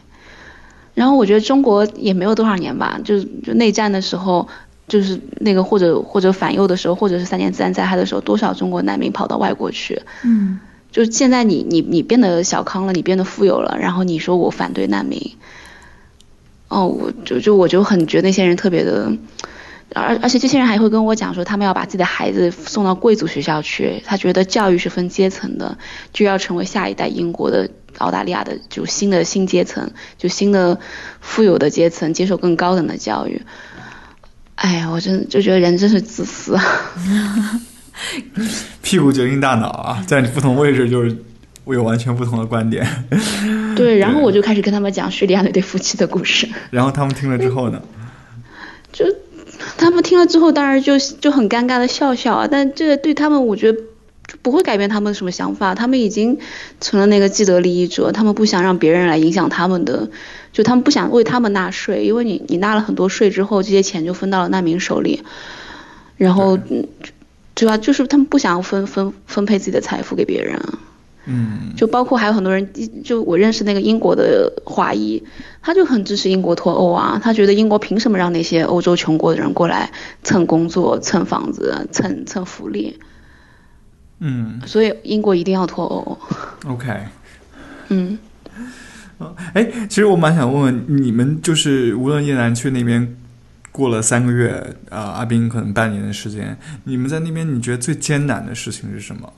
然后我觉得中国也没有多少年吧，就就内战的时候，就是那个或者或者反右的时候，或者是三年自然灾害的时候，多少中国难民跑到外国去。嗯，就现在你你你变得小康了，你变得富有了，然后你说我反对难民，哦，我就就我就很觉得那些人特别的，而而且这些人还会跟我讲说，他们要把自己的孩子送到贵族学校去，他觉得教育是分阶层的，就要成为下一代英国的、澳大利亚的就新的新阶层，就新的富有的阶层，接受更高等的教育。哎呀，我真就觉得人真是自私啊！屁股决定大脑啊，在你不同位置就是会有完全不同的观点。对，然后我就开始跟他们讲叙利亚那对夫妻的故事。然后他们听了之后呢？就他们听了之后，当然就就很尴尬的笑笑啊。但这个对他们，我觉得就不会改变他们什么想法。他们已经成了那个既得利益者，他们不想让别人来影响他们的，就他们不想为他们纳税，因为你你纳了很多税之后，这些钱就分到了难民手里，然后嗯，主要就是他们不想分分分配自己的财富给别人啊。嗯，就包括还有很多人，就我认识那个英国的华裔，他就很支持英国脱欧啊，他觉得英国凭什么让那些欧洲穷国的人过来蹭工作、蹭房子、蹭蹭福利？嗯所以英国一定要脱欧。，OK。嗯，哎，其实我蛮想问问你们，就是无论叶楠去那边过了三个月，啊、阿斌可能半年的时间，你们在那边，你觉得最艰难的事情是什么？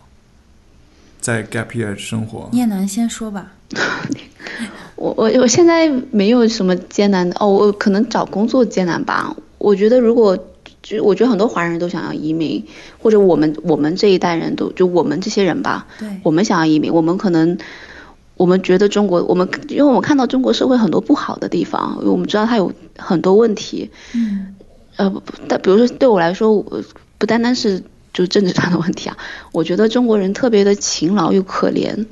在 Gap Year 生活，叶楠先说吧。我我我现在没有什么艰难的哦，我可能找工作艰难吧。我觉得如果就我觉得很多华人都想要移民，或者我们我们这一代人都就我们这些人吧，对，我们想要移民，我们可能，我们觉得中国，我们因为我们看到中国社会很多不好的地方，因为我们知道它有很多问题，嗯呃，不不但比如说对我来说，我不单单是就政治上的问题啊，我觉得中国人特别的勤劳又可怜。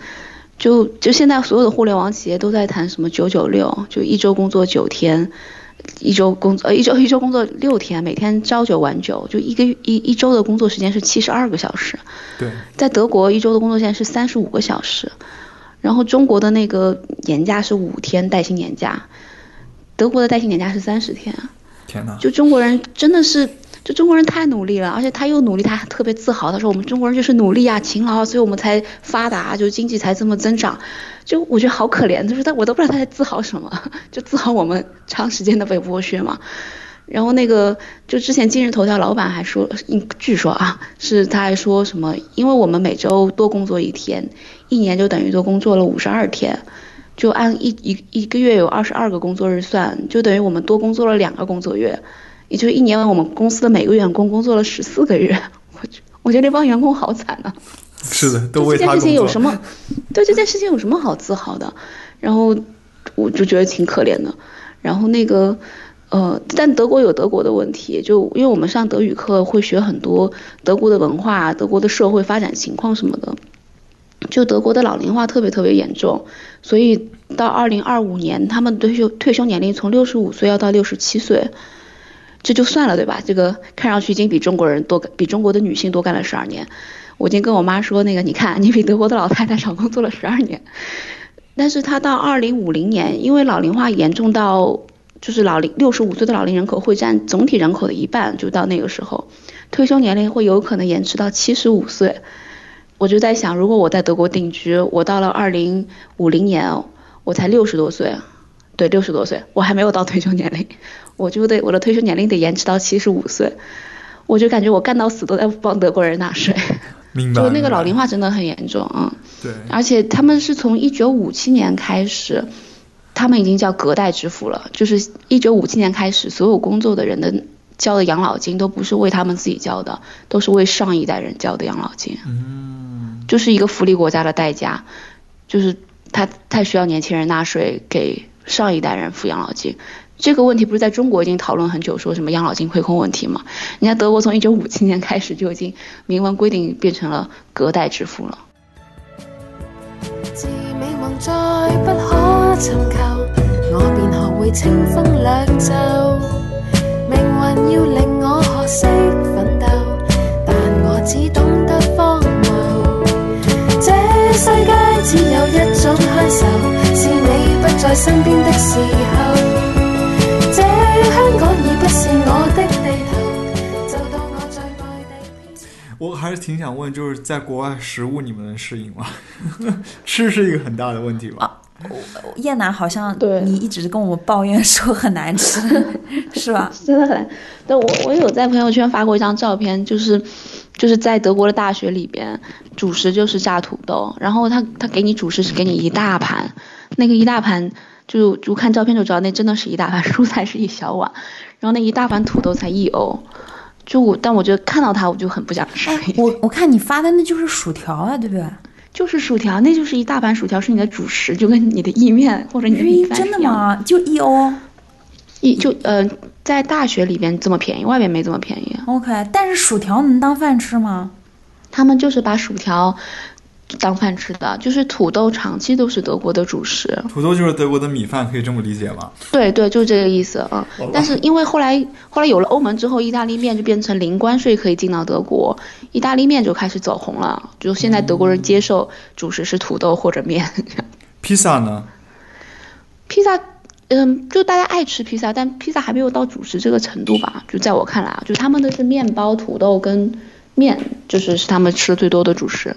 就就现在所有的互联网企业都在谈什么九九六，就一周工作九天，一周工作呃一周一周工作六天，每天朝九晚九，就一个一一周的工作时间是七十二个小时。对，在德国一周的工作时间是三十五个小时，然后中国的那个年假是五天带薪年假，德国的带薪年假是三十天。天哪！就中国人真的是，就中国人太努力了，而且他又努力，他特别自豪，他说我们中国人就是努力啊、勤劳，所以我们才发达，就经济才这么增长。就我觉得好可怜，就是他我都不知道他在自豪什么，就自豪我们长时间的被剥削嘛。然后那个，就之前今日头条老板还说，据说啊，是他还说什么，因为我们每周多工作一天，一年就等于多工作了五十二天，就按一一一个月有二十二个工作日算，就等于我们多工作了两个工作月，也就是一年我们公司的每个员工工作了十四个月。我觉我觉得那帮员工好惨啊！是的，都为这件。事情有什么？对这件事情有什么好自豪的？然后我就觉得挺可怜的。然后那个呃，但德国有德国的问题，就因为我们上德语课会学很多德国的文化、德国的社会发展情况什么的。就德国的老龄化特别特别严重，所以到二零二五年，他们退休退休年龄从六十五岁要到六十七岁，这就算了对吧？这个看上去已经比中国人多，比中国的女性多干了十二年。我已经跟我妈说，那个你看，你比德国的老太太少工作了十二年。但是她到二零五零年，因为老龄化严重到，就是老龄六十五岁的老龄人口会占总体人口的一半，就到那个时候，退休年龄会有可能延迟到七十五岁。我就在想，如果我在德国定居，我到了二零五零年，我才六十多岁，对，六十多岁，我还没有到退休年龄，我就得我的退休年龄得延迟到七十五岁，我就感觉我干到死都在帮德国人纳税，明白。就那个老龄化真的很严重啊、对，而且他们是从一九五七年开始，他们已经叫隔代支付了，就是一九五七年开始，所有工作的人的交的养老金都不是为他们自己交的，都是为上一代人交的养老金。嗯，就是一个福利国家的代价，就是他太需要年轻人纳税给上一代人付养老金。这个问题不是在中国已经讨论很久，说什么养老金亏空问题吗？人家德国从一九五七年开始就已经明文规定变成了隔代支付了。自美夢再不可尋求，我便學會清風掠袖。命運要令我學識奮鬥，但我只懂得荒謬。這世界只有一種享受，在身邊的時候。這香港已不是我的地頭，就當我在外地。我還是挺想问，就是在国外食物你们能适应吗？吃是一个很大的问题吧？叶楠好像对你一直跟我抱怨说很难吃，是吧？真的很，但我我有在朋友圈发过一张照片，就是就是在德国的大学里边，主食就是炸土豆，然后他他给你主食是给你一大盘，那个一大盘就就看照片就知道那真的是一大盘，蔬菜是一小碗，然后那一大盘土豆才一欧，就我但我觉得看到它我就很不想吃，我我看你发的那就是薯条啊，对不对？就是薯条，那就是一大盘薯条是你的主食，就跟你的意面或者你的米饭真的？吗？就一欧？一就呃在大学里边这么便宜，外面没这么便宜。OK，但是薯条能当饭吃吗？他们就是把薯条当饭吃的，就是土豆长期都是德国的主食。土豆就是德国的米饭，可以这么理解吗？对对，就是这个意思啊。嗯但是因为后来后来有了欧盟之后，意大利面就变成零关税可以进到德国，意大利面就开始走红了。就现在德国人接受主食是土豆或者面。披萨呢？披萨，嗯，就大家爱吃披萨，但披萨还没有到主食这个程度吧？就在我看来啊，就他们的是面包、土豆跟面，就是是他们吃的最多的主食。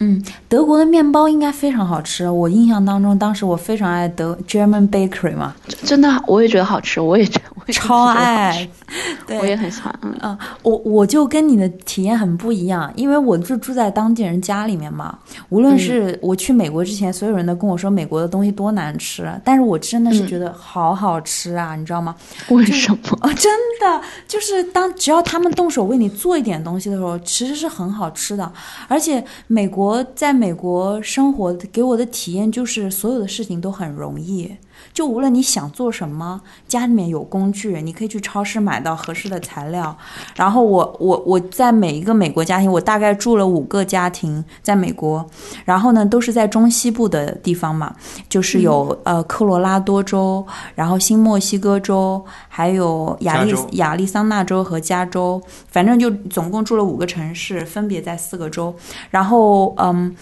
嗯，德国的面包应该非常好吃。我印象当中，当时我非常爱德 German Bakery 嘛，真的，我也觉得好吃，我也觉 得超爱。对，我也很喜欢。嗯，嗯，我我就跟你的体验很不一样，因为我就住在当地人家里面嘛。无论是我去美国之前，所有人都跟我说美国的东西多难吃，但是我真的是觉得好好吃啊，你知道吗？为什么？哦，真的就是当只要他们动手为你做一点东西的时候，其实是很好吃的。而且美国在美国生活给我的体验就是所有的事情都很容易。就无论你想做什么，家里面有工具，你可以去超市买到合适的材料。然后我我我在每一个美国家庭，我大概住了五个家庭在美国，然后呢都是在中西部的地方嘛，就是有、呃科罗拉多州，然后新墨西哥州，还有亚利亚利桑那州和加州，反正就总共住了五个城市，分别在四个州。然后嗯。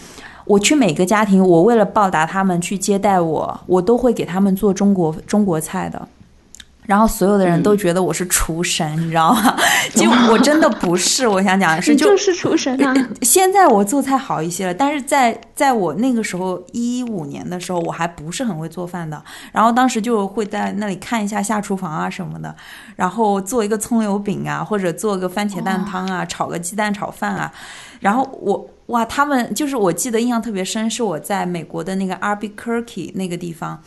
我去每个家庭，我为了报答他们去接待我，我都会给他们做中国中国菜的。然后所有的人都觉得我是厨神，你知道吗？就我真的不是，我想讲的是，就就是厨神啊！现在我做菜好一些了，但是在在我那个时候一五年的时候，我还不是很会做饭的。然后当时就会在那里看一下下厨房啊什么的，然后做一个葱油饼啊，或者做个番茄蛋汤啊，炒个鸡蛋炒饭啊。然后我哇，他们就是我记得印象特别深，是我在美国的那个 Albuquerque 那个地方，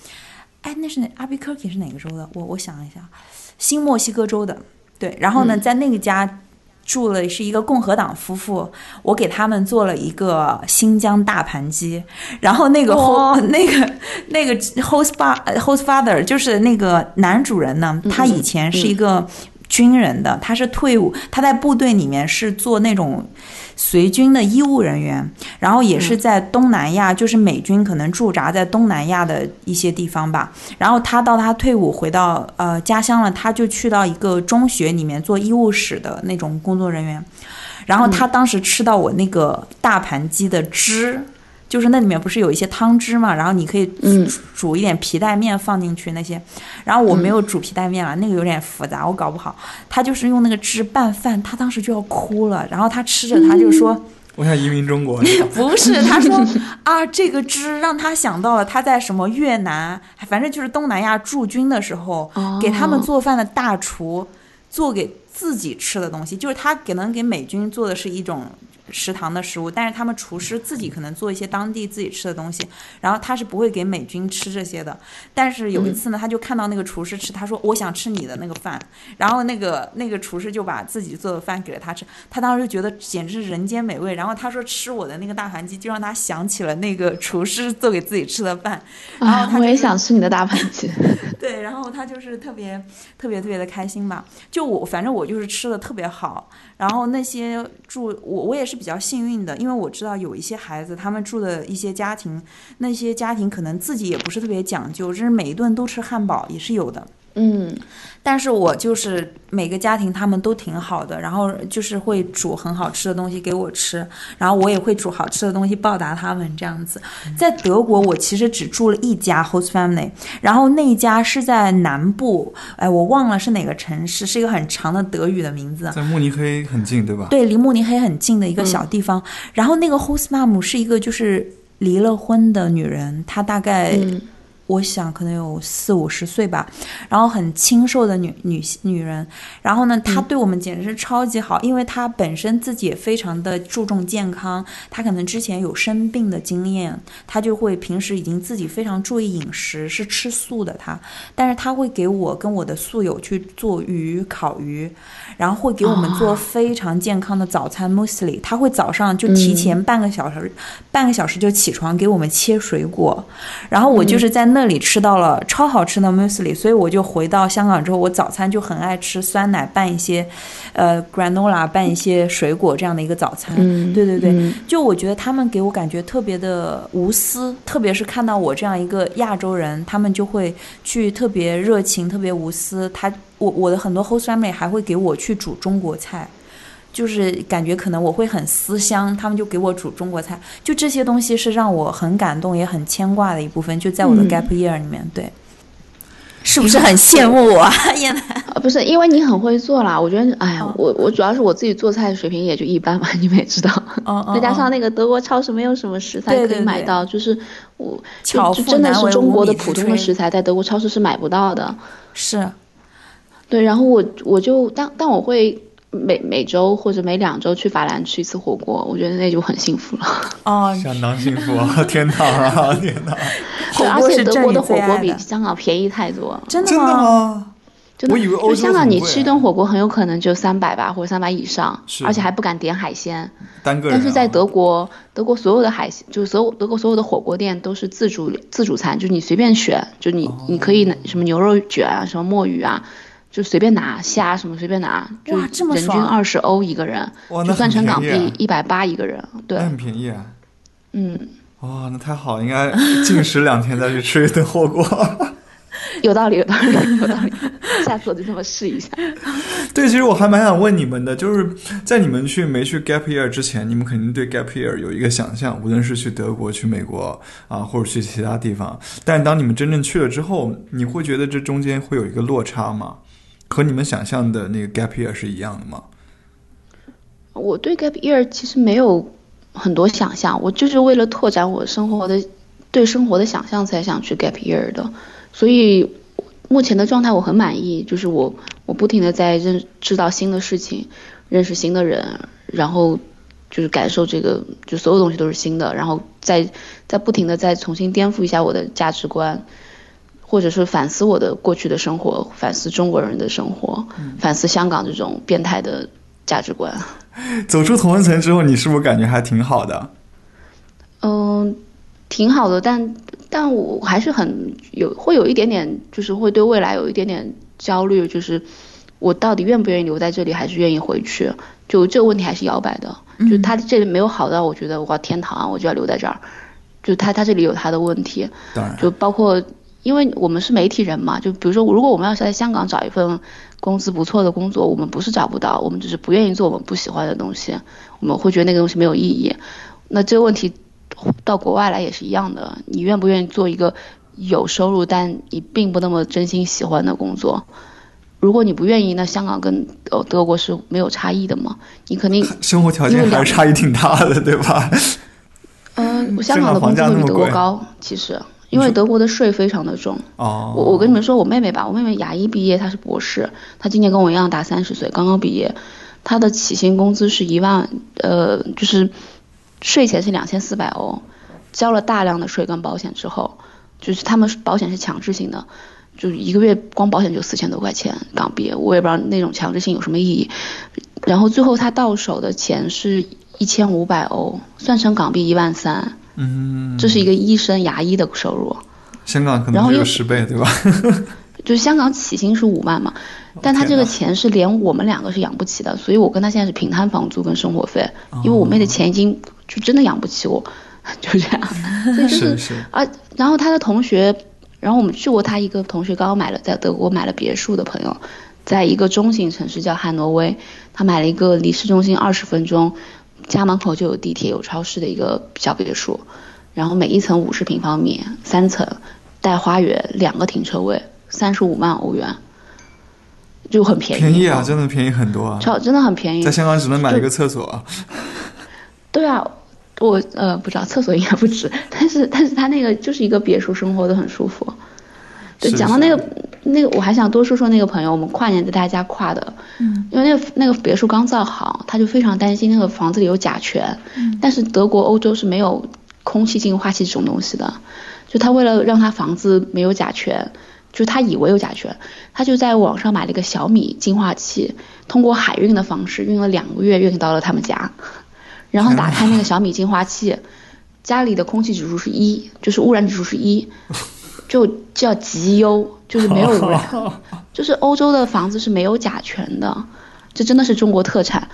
哎，那是哪 Albuquerque 是哪个州的？我我想一下，新墨西哥州的。对，然后呢，在那个家住了是一个共和党夫妇，我给他们做了一个新疆大盘鸡，然后那个 host 那个那个 host fa host father 就是那个男主人呢，他以前是一个军人的，他是退伍，他在部队里面是做那种。随军的医务人员，然后也是在东南亚，就是美军可能驻扎在东南亚的一些地方吧。然后他到他退伍回到呃家乡了，他就去到一个中学里面做医务室的那种工作人员。然后他当时吃到我那个大盘鸡的汁。就是那里面不是有一些汤汁嘛，然后你可以嗯煮煮一点皮带面放进去那些，然后我没有煮皮带面了，那个有点复杂，我搞不好。他就是用那个汁拌饭，他当时就要哭了，然后他吃着他就说。我想移民中国。不是，他说啊，这个汁让他想到了他在什么越南，反正就是东南亚驻军的时候，哦给他们做饭的大厨做给自己吃的东西，就是他可能给美军做的是一种食堂的食物，但是他们厨师自己可能做一些当地自己吃的东西，然后他是不会给美军吃这些的。但是有一次呢，他就看到那个厨师吃，他说我想吃你的那个饭，然后那个那个厨师就把自己做的饭给了他吃，他当时就觉得简直是人间美味。然后他说吃我的那个大盘鸡，就让他想起了那个厨师做给自己吃的饭，然后啊，我也他就是想吃你的大盘鸡。对，然后他就是特别特别特别的开心吧。就我反正我就是吃的特别好，然后那些住我我也是比较幸运的，因为我知道有一些孩子他们住的一些家庭，那些家庭可能自己也不是特别讲究，就是每一顿都吃汉堡也是有的。嗯，但是我就是每个家庭他们都挺好的，然后就是会煮很好吃的东西给我吃，然后我也会煮好吃的东西报答他们这样子。在德国，我其实只住了一家 host family，然后那一家是在南部，哎，我忘了是哪个城市，是一个很长的德语的名字。在慕尼黑很近，对吧？对，离慕尼黑很近的一个小地方。然后那个 host mom 是一个就是离了婚的女人，她大概、嗯我想可能有四五十岁吧，然后很清瘦的女女女人，然后呢，她对我们简直是超级好，因为她本身自己也非常的注重健康，她可能之前有生病的经验，她就会平时已经自己非常注意饮食，是吃素的她，但是她会给我跟我的宿友去做鱼烤鱼，然后会给我们做非常健康的早餐 muesli，她会早上就提前半个小时、半个小时就起床给我们切水果，然后我就是在那那里吃到了超好吃的 muesli，所以我就回到香港之后，我早餐就很爱吃酸奶拌一些，呃 granola 拌一些水果这样的一个早餐。嗯对对对，嗯就我觉得他们给我感觉特别的无私，特别是看到我这样一个亚洲人，他们就会去特别热情、特别无私。他我我的很多 host family 还会给我去煮中国菜。就是感觉可能我会很思乡，他们就给我煮中国菜，就这些东西是让我很感动也很牵挂的一部分，就在我的嗯 gap year 里面，对，是不是很羡慕我 不是，因为你很会做啦。我觉得，哎呀哦，我我主要是我自己做菜水平也就一般嘛，你们也知道。哦哦再加上哦那个德国超市没有什么食材可对对对以买到，就是我巧妇就就真的是中国的普通的食材在德国超市是买不到的。是，对，然后我我就但但我会每每周或者每两周去法兰吃一次火锅，我觉得那就很幸福了。哦，相当幸福啊！天堂啊，天堂！对，而且德国的火锅比香港便宜太多了。真的吗？真的，我以为欧洲就香港你吃一顿火锅很有可能就三百吧，或者三百以上，而且还不敢点海鲜。单个人、啊。但是在德国，德国所有的海鲜，就是所有德国所有的火锅店都是自主自主餐，就是你随便选，就你、你可以拿什么牛肉卷啊，什么墨鱼啊，就随便拿虾什么随便拿，就哇这么人均爽二十欧一个人，哇，那就算成港币一百八一个人。对那，很便宜啊！嗯，哇，那太好了，应该禁食两天再去吃一顿火锅。有道理，有道理，有道理。下次我就这么试一下。对，其实我还蛮想问你们的，就是在你们去没去 gap year 之前，你们肯定对 gap year 有一个想象，无论是去德国、去美国啊，或者去其他地方。但当你们真正去了之后，你会觉得这中间会有一个落差吗？和你们想象的那个 gap year 是一样的吗？我对 gap year 其实没有很多想象，我就是为了拓展我生活的对生活的想象才想去 gap year 的，所以目前的状态我很满意，就是我我不停的在认知道新的事情，认识新的人，然后就是感受这个，就所有东西都是新的，然后再再不停的再重新颠覆一下我的价值观。或者是反思我的过去的生活，反思中国人的生活，反思香港这种变态的价值观。走出同温层之后，你是不是感觉还挺好的？嗯，挺好的，但但我还是很有会有一点点，就是会对未来有一点点焦虑，就是我到底愿不愿意留在这里，还是愿意回去？就这个问题还是摇摆的。就他这里没有好到我觉得哇天堂啊，我就要留在这儿。就他他这里有他的问题，当然，就包括因为我们是媒体人嘛，就比如说如果我们要是在香港找一份工资不错的工作，我们不是找不到，我们只是不愿意做我们不喜欢的东西，我们会觉得那个东西没有意义。那这个问题到国外来也是一样的，你愿不愿意做一个有收入但你并不那么真心喜欢的工作？如果你不愿意，那香港跟呃德国是没有差异的嘛？你肯定，生活条件还是差异挺大的，对吧？嗯、香港的工资会比德国高，其实。因为德国的税非常的重，哦，我我跟你们说，我妹妹吧，我妹妹牙医毕业，她是博士，她今年跟我一样大三十岁，刚刚毕业，她的起薪工资是一万，呃，就是税前是两千四百欧，交了大量的税跟保险之后，就是他们保险是强制性的，就是一个月光保险就四千多块钱港币，我也不知道那种强制性有什么意义，然后最后她到手的钱是一千五百欧，算成港币一万三。嗯，这是一个医生、牙医的收入。香港可能只有十倍，对吧？就是香港起薪是五万嘛，但他这个钱是连我们两个是养不起的，所以我跟他现在是平摊房租跟生活费，因为我妹的钱已经就真的养不起我，就这样。所以就是是啊，然后他的同学，然后我们去过他一个同学刚刚买了在德国买了别墅的朋友，在一个中型城市叫汉诺威，他买了一个离市中心二十分钟。家门口就有地铁、有超市的一个小别墅，然后每一层五十平方米，三层，带花园，两个停车位，三十五万欧元，就很便宜。便宜啊，真的便宜很多啊！超真的很便宜。在香港只能买一个厕所啊。对啊，我呃不知道厕所应该不止，但是但是他那个就是一个别墅，生活的很舒服。对，讲到那个那个，我还想多说说那个朋友，我们跨年在他家跨的，嗯，因为那个那个别墅刚造好，他就非常担心那个房子里有甲醛，嗯，但是德国、欧洲是没有空气净化器这种东西的，就他为了让他房子没有甲醛，就他以为有甲醛，他就在网上买了一个小米净化器，通过海运的方式运了两个月运到了他们家，然后打开那个小米净化器，家里的空气指数是一，就是污染指数是一。就叫极优，就是没有污染，就是欧洲的房子是没有甲醛的，这真的是中国特产。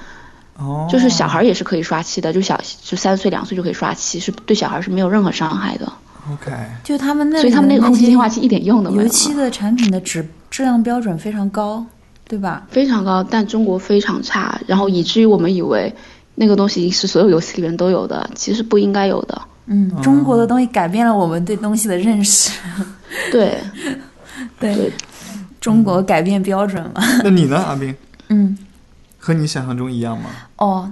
哦，就是小孩也是可以刷漆的，就小就三岁两岁就可以刷漆，是对小孩是没有任何伤害的。OK，就他们那所以他们那个空气净化器一点用都没有油漆的产品的质质量标准非常高，对吧？非常高，但中国非常差，然后以至于我们以为那个东西是所有油漆里面都有的，其实不应该有的。嗯，中国的东西改变了我们对东西的认识。对，对对，中国改变标准了。那你呢，阿斌？嗯，和你想象中一样吗？哦，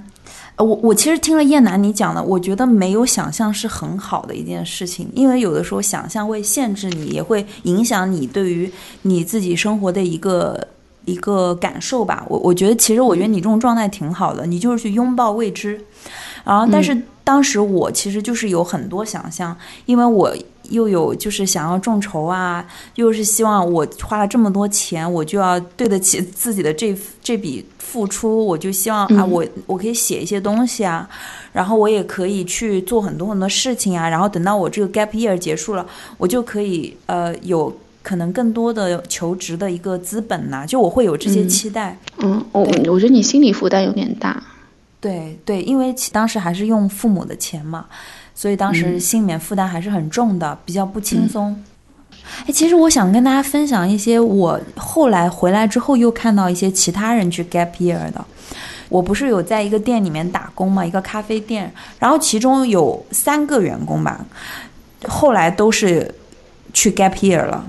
呃我我其实听了叶楠你讲的，我觉得没有想象是很好的一件事情，因为有的时候想象会限制你，也会影响你对于你自己生活的一个一个感受吧。我我觉得其实我觉得你这种状态挺好的，你就是去拥抱未知。然后，但是当时我其实就是有很多想象，因为我又有就是想要众筹啊，又是希望我花了这么多钱，我就要对得起自己的这这笔付出，我就希望啊，嗯我我可以写一些东西啊，然后我也可以去做很多很多事情啊，然后等到我这个 gap year 结束了，我就可以呃有可能更多的求职的一个资本呐、就我会有这些嗯期待。嗯，我我觉得你心理负担有点大。对对，因为其当时还是用父母的钱嘛，所以当时嗯心里面负担还是很重的，比较不轻松。哎，其实我想跟大家分享一些我后来回来之后又看到一些其他人去 gap year 的。我不是有在一个店里面打工嘛，一个咖啡店，然后其中有三个员工吧，后来都是去 gap year 了。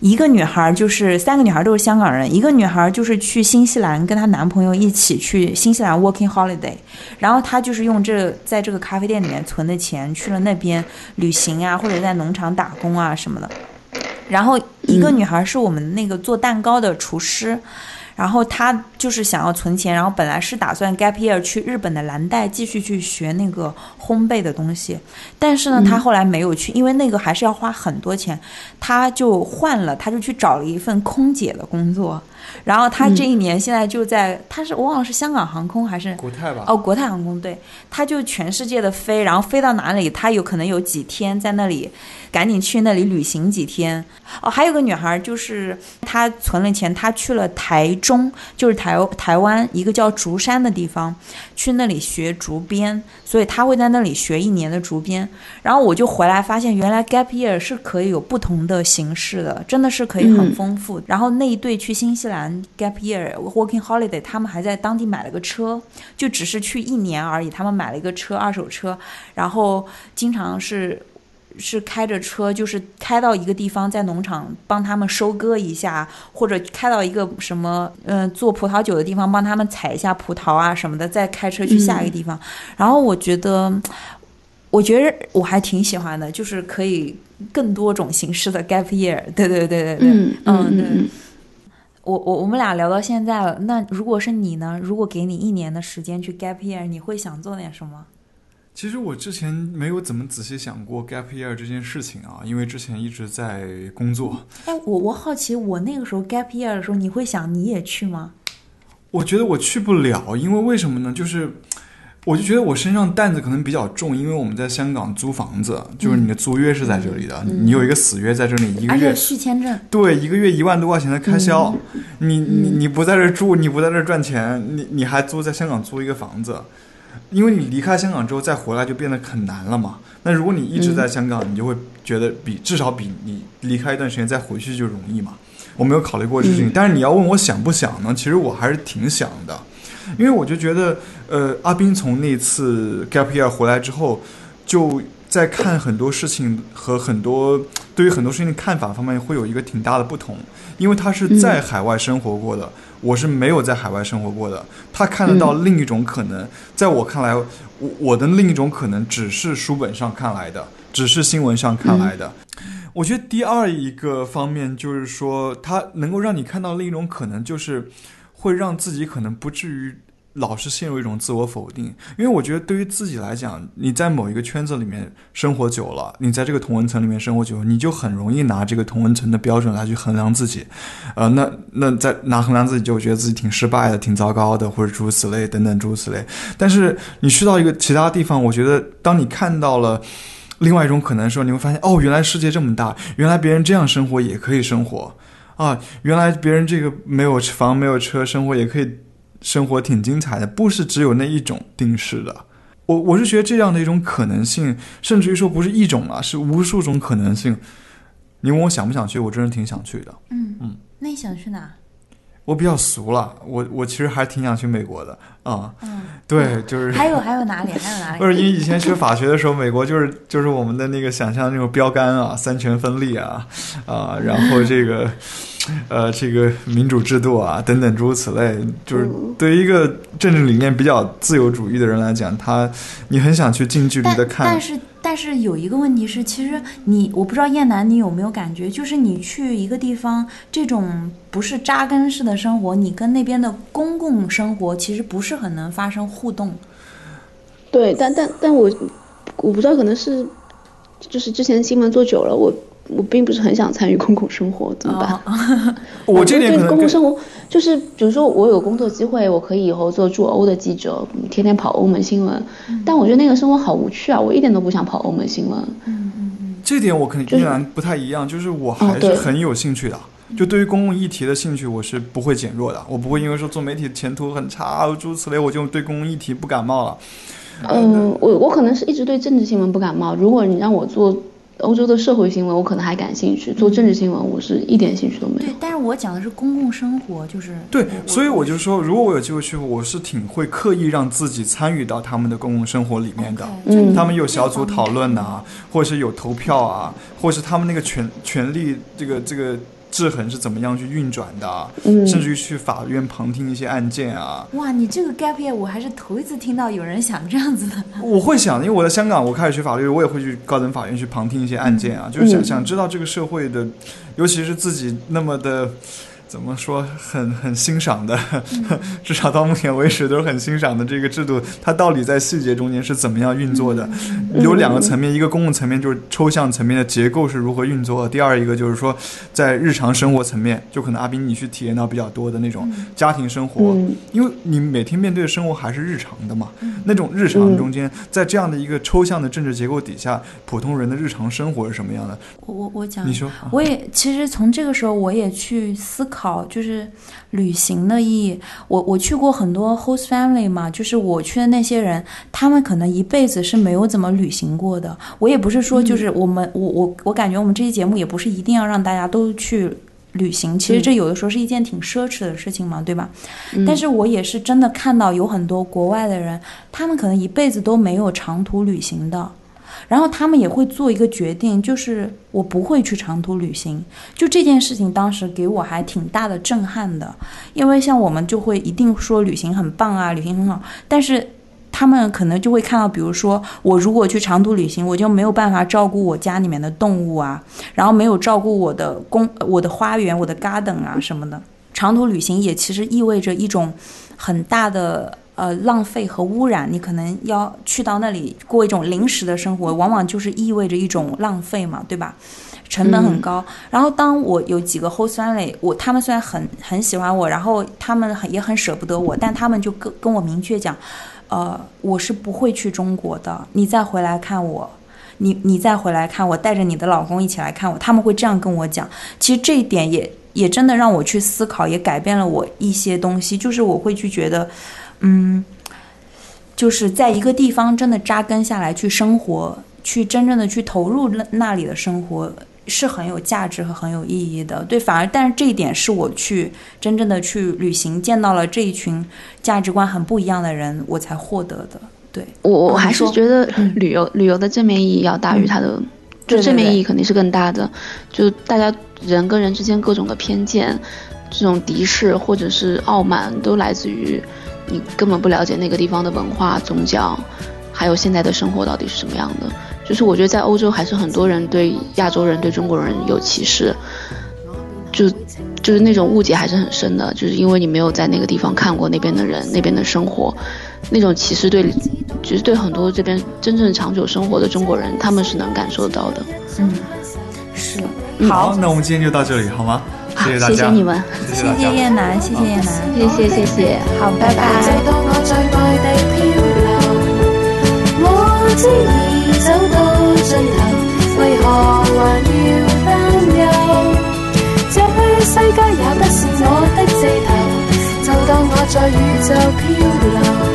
一个女孩就是三个女孩都是香港人，一个女孩就是去新西兰跟她男朋友一起去新西兰 working holiday，然后她就是用这在这个咖啡店里面存的钱去了那边旅行啊，或者在农场打工啊什么的。然后一个女孩是我们那个做蛋糕的厨师，然后她就是想要存钱，然后本来是打算 gap year 去日本的蓝带继续去学那个烘焙的东西，但是呢，他后来没有去，因为那个还是要花很多钱，他就换了，他就去找了一份空姐的工作，然后他这一年现在就在，他是我忘了是香港航空还是国泰吧？哦，国泰航空对，他就全世界的飞，然后飞到哪里，他有可能有几天在那里，赶紧去那里旅行几天。哦，还有个女孩，就是她存了钱，她去了台中，就是台台台湾一个叫竹山的地方，去那里学竹编，所以他会在那里学一年的竹编。然后我就回来发现，原来 gap year 是可以有不同的形式的，真的是可以很嗯丰富。然后那一对去新西兰 gap year working holiday，他们还在当地买了个车，就只是去一年而已。他们买了一个车，二手车，然后经常是是开着车，就是开到一个地方，在农场帮他们收割一下，或者开到一个什么呃做葡萄酒的地方，帮他们采一下葡萄啊什么的，再开车去下一个地方。然后我觉得，我觉得我还挺喜欢的，就是可以更多种形式的 gap year。对对对对对，嗯嗯对嗯嗯，我我我们俩聊到现在了，那如果是你呢？如果给你一年的时间去 gap year，你会想做点什么？其实我之前没有怎么仔细想过 gap year 这件事情啊，因为之前一直在工作。哎，我我好奇，我那个时候 gap year 的时候，你会想你也去吗？我觉得我去不了，因为为什么呢？就是我就觉得我身上担子可能比较重，因为我们在香港租房子，就是你的租约是在这里的，你有一个死约在这里，一个月续签证，对一个月一万多块钱的开销，你你你不在这儿住，你不在这儿赚钱，你你还租在香港租一个房子，因为你离开香港之后再回来就变得很难了嘛。那如果你一直在香港，你就会觉得比至少比你离开一段时间再回去就容易嘛。我没有考虑过这个事情，但是你要问我想不想呢？其实我还是挺想的，因为我就觉得，呃，阿斌从那次 gap year 回来之后，就在看很多事情和很多对于很多事情的看法方面会有一个挺大的不同，因为他是在海外生活过的，我是没有在海外生活过的，他看得到另一种可能，在我看来，我我的另一种可能只是书本上看来的，只是新闻上看来的。我觉得第二一个方面就是说，他能够让你看到另一种可能，就是会让自己可能不至于老是陷入一种自我否定。因为我觉得对于自己来讲，你在某一个圈子里面生活久了，你在这个同文层里面生活久了，你就很容易拿这个同文层的标准来去衡量自己。呃，那那在拿衡量自己，就觉得自己挺失败的、挺糟糕的，或者诸如此类等等诸如此类。但是你去到一个其他地方，我觉得当你看到了。另外一种可能的时候，你会发现哦，原来世界这么大，原来别人这样生活也可以生活啊，原来别人这个没有房没有车生活也可以生活挺精彩的，不是只有那一种定式的。我我是觉得这样的一种可能性，甚至于说不是一种啊，是无数种可能性。你问我想不想去，我真的挺想去的。嗯嗯，那你想去哪？我比较俗了，我我其实还挺想去美国的啊。嗯，对，就是还有还有哪里？还有哪里？不是因为以前学法学的时候，美国就是就是我们的那个想象那种标杆啊，三权分立啊，啊，然后这个呃这个民主制度啊等等诸如此类，就是对于一个政治理念比较自由主义的人来讲，他你很想去近距离的但看但。是但是有一个问题是，其实你我不知道燕南你有没有感觉，就是你去一个地方，这种不是扎根式的生活，你跟那边的公共生活其实不是很能发生互动。对，但但但我我不知道，可能是就是之前新闻做久了，我我并不是很想参与公共生活，怎么办？哦 我这点可对公共生活就是，比如说我有工作机会，我可以以后做驻欧的记者，天天跑欧盟新闻，嗯但我觉得那个生活好无趣啊，我一点都不想跑欧盟新闻。嗯这点我可能依然不太一样，就是我还是很有兴趣的。就对于公共议题的兴趣，我是不会减弱的。我不会因为说做媒体前途很差，诸如此类，我就对公共议题不感冒了。嗯，我我可能是一直对政治新闻不感冒。如果你让我做欧洲的社会新闻，我可能还感兴趣；做政治新闻，我是一点兴趣都没有对。，但是我讲的是公共生活，就是对，所以我就说，如果我有机会去，我是挺会刻意让自己参与到他们的公共生活里面的。嗯他们有小组讨论呐、或者是有投票啊，或者是他们那个权权力这个这个制衡是怎么样去运转的啊，嗯甚至于去法院旁听一些案件啊。哇，你这个 gap year 我还是头一次听到有人想这样子的。我会想，因为我在香港，我开始学法律，我也会去高等法院去旁听一些案件啊，就是想想知道这个社会的，尤其是自己那么的。怎么说很很欣赏的，至少到目前为止都是很欣赏的这个制度，它到底在细节中间是怎么样运作的？有两个层面，一个公共层面就是抽象层面的结构是如何运作的，第二一个就是说在日常生活层面，就可能阿斌你去体验到比较多的那种家庭生活，嗯。因为你每天面对的生活还是日常的嘛，那种日常中间，在这样的一个抽象的政治结构底下，普通人的日常生活是什么样的？我我我讲，你说，啊我也其实从这个时候我也去思考，就是旅行的意义。我我去过很多 host family 嘛，就是我去的那些人，他们可能一辈子是没有怎么旅行过的。我也不是说就是我们、我我我感觉我们这期节目也不是一定要让大家都去。旅行其实这有的时候是一件挺奢侈的事情嘛，对吧？但是我也是真的看到有很多国外的人，他们可能一辈子都没有长途旅行的，然后他们也会做一个决定，就是我不会去长途旅行。就这件事情，当时给我还挺大的震撼的，因为像我们就会一定说旅行很棒啊，旅行很好，但是。他们可能就会看到，比如说我如果去长途旅行，我就没有办法照顾我家里面的动物啊，然后没有照顾我的公、我的花园、我的 garden 啊什么的。长途旅行也其实意味着一种很大的呃浪费和污染，你可能要去到那里过一种临时的生活，往往就是意味着一种浪费嘛，对吧？成本很高。然后当我有几个 host family，我他们虽然很很喜欢我，然后他们很也很舍不得我，但他们就跟跟我明确讲，呃，我是不会去中国的，你再回来看我。你你再回来看我，带着你的老公一起来看我，他们会这样跟我讲。其实这一点也也真的让我去思考，也改变了我一些东西。就是我会去觉得，嗯，就是在一个地方真的扎根下来去生活，去真正的去投入那那里的生活，是很有价值和很有意义的。对，反而但是这一点是我去真正的去旅行，见到了这一群价值观很不一样的人，我才获得的。对，我我哦还是觉得旅游、旅游的正面意义要大于它的，就正面意义肯定是更大的。就大家人跟人之间各种的偏见，这种敌视或者是傲慢，都来自于你根本不了解那个地方的文化、宗教，还有现在的生活到底是什么样的。就是我觉得在欧洲还是很多人对亚洲人、对中国人有歧视，就就是那种误解还是很深的，就是因为你没有在那个地方看过那边的人、那边的生活，那种歧视对，就是对很多这边真正长久生活的中国人，他们是能感受到的。嗯，是。好，那我们今天就到这里，好吗？谢谢你们。谢谢燕兰谢谢燕兰谢谢谢谢好拜拜。世界也不是我的头就当我在宇宙漂流。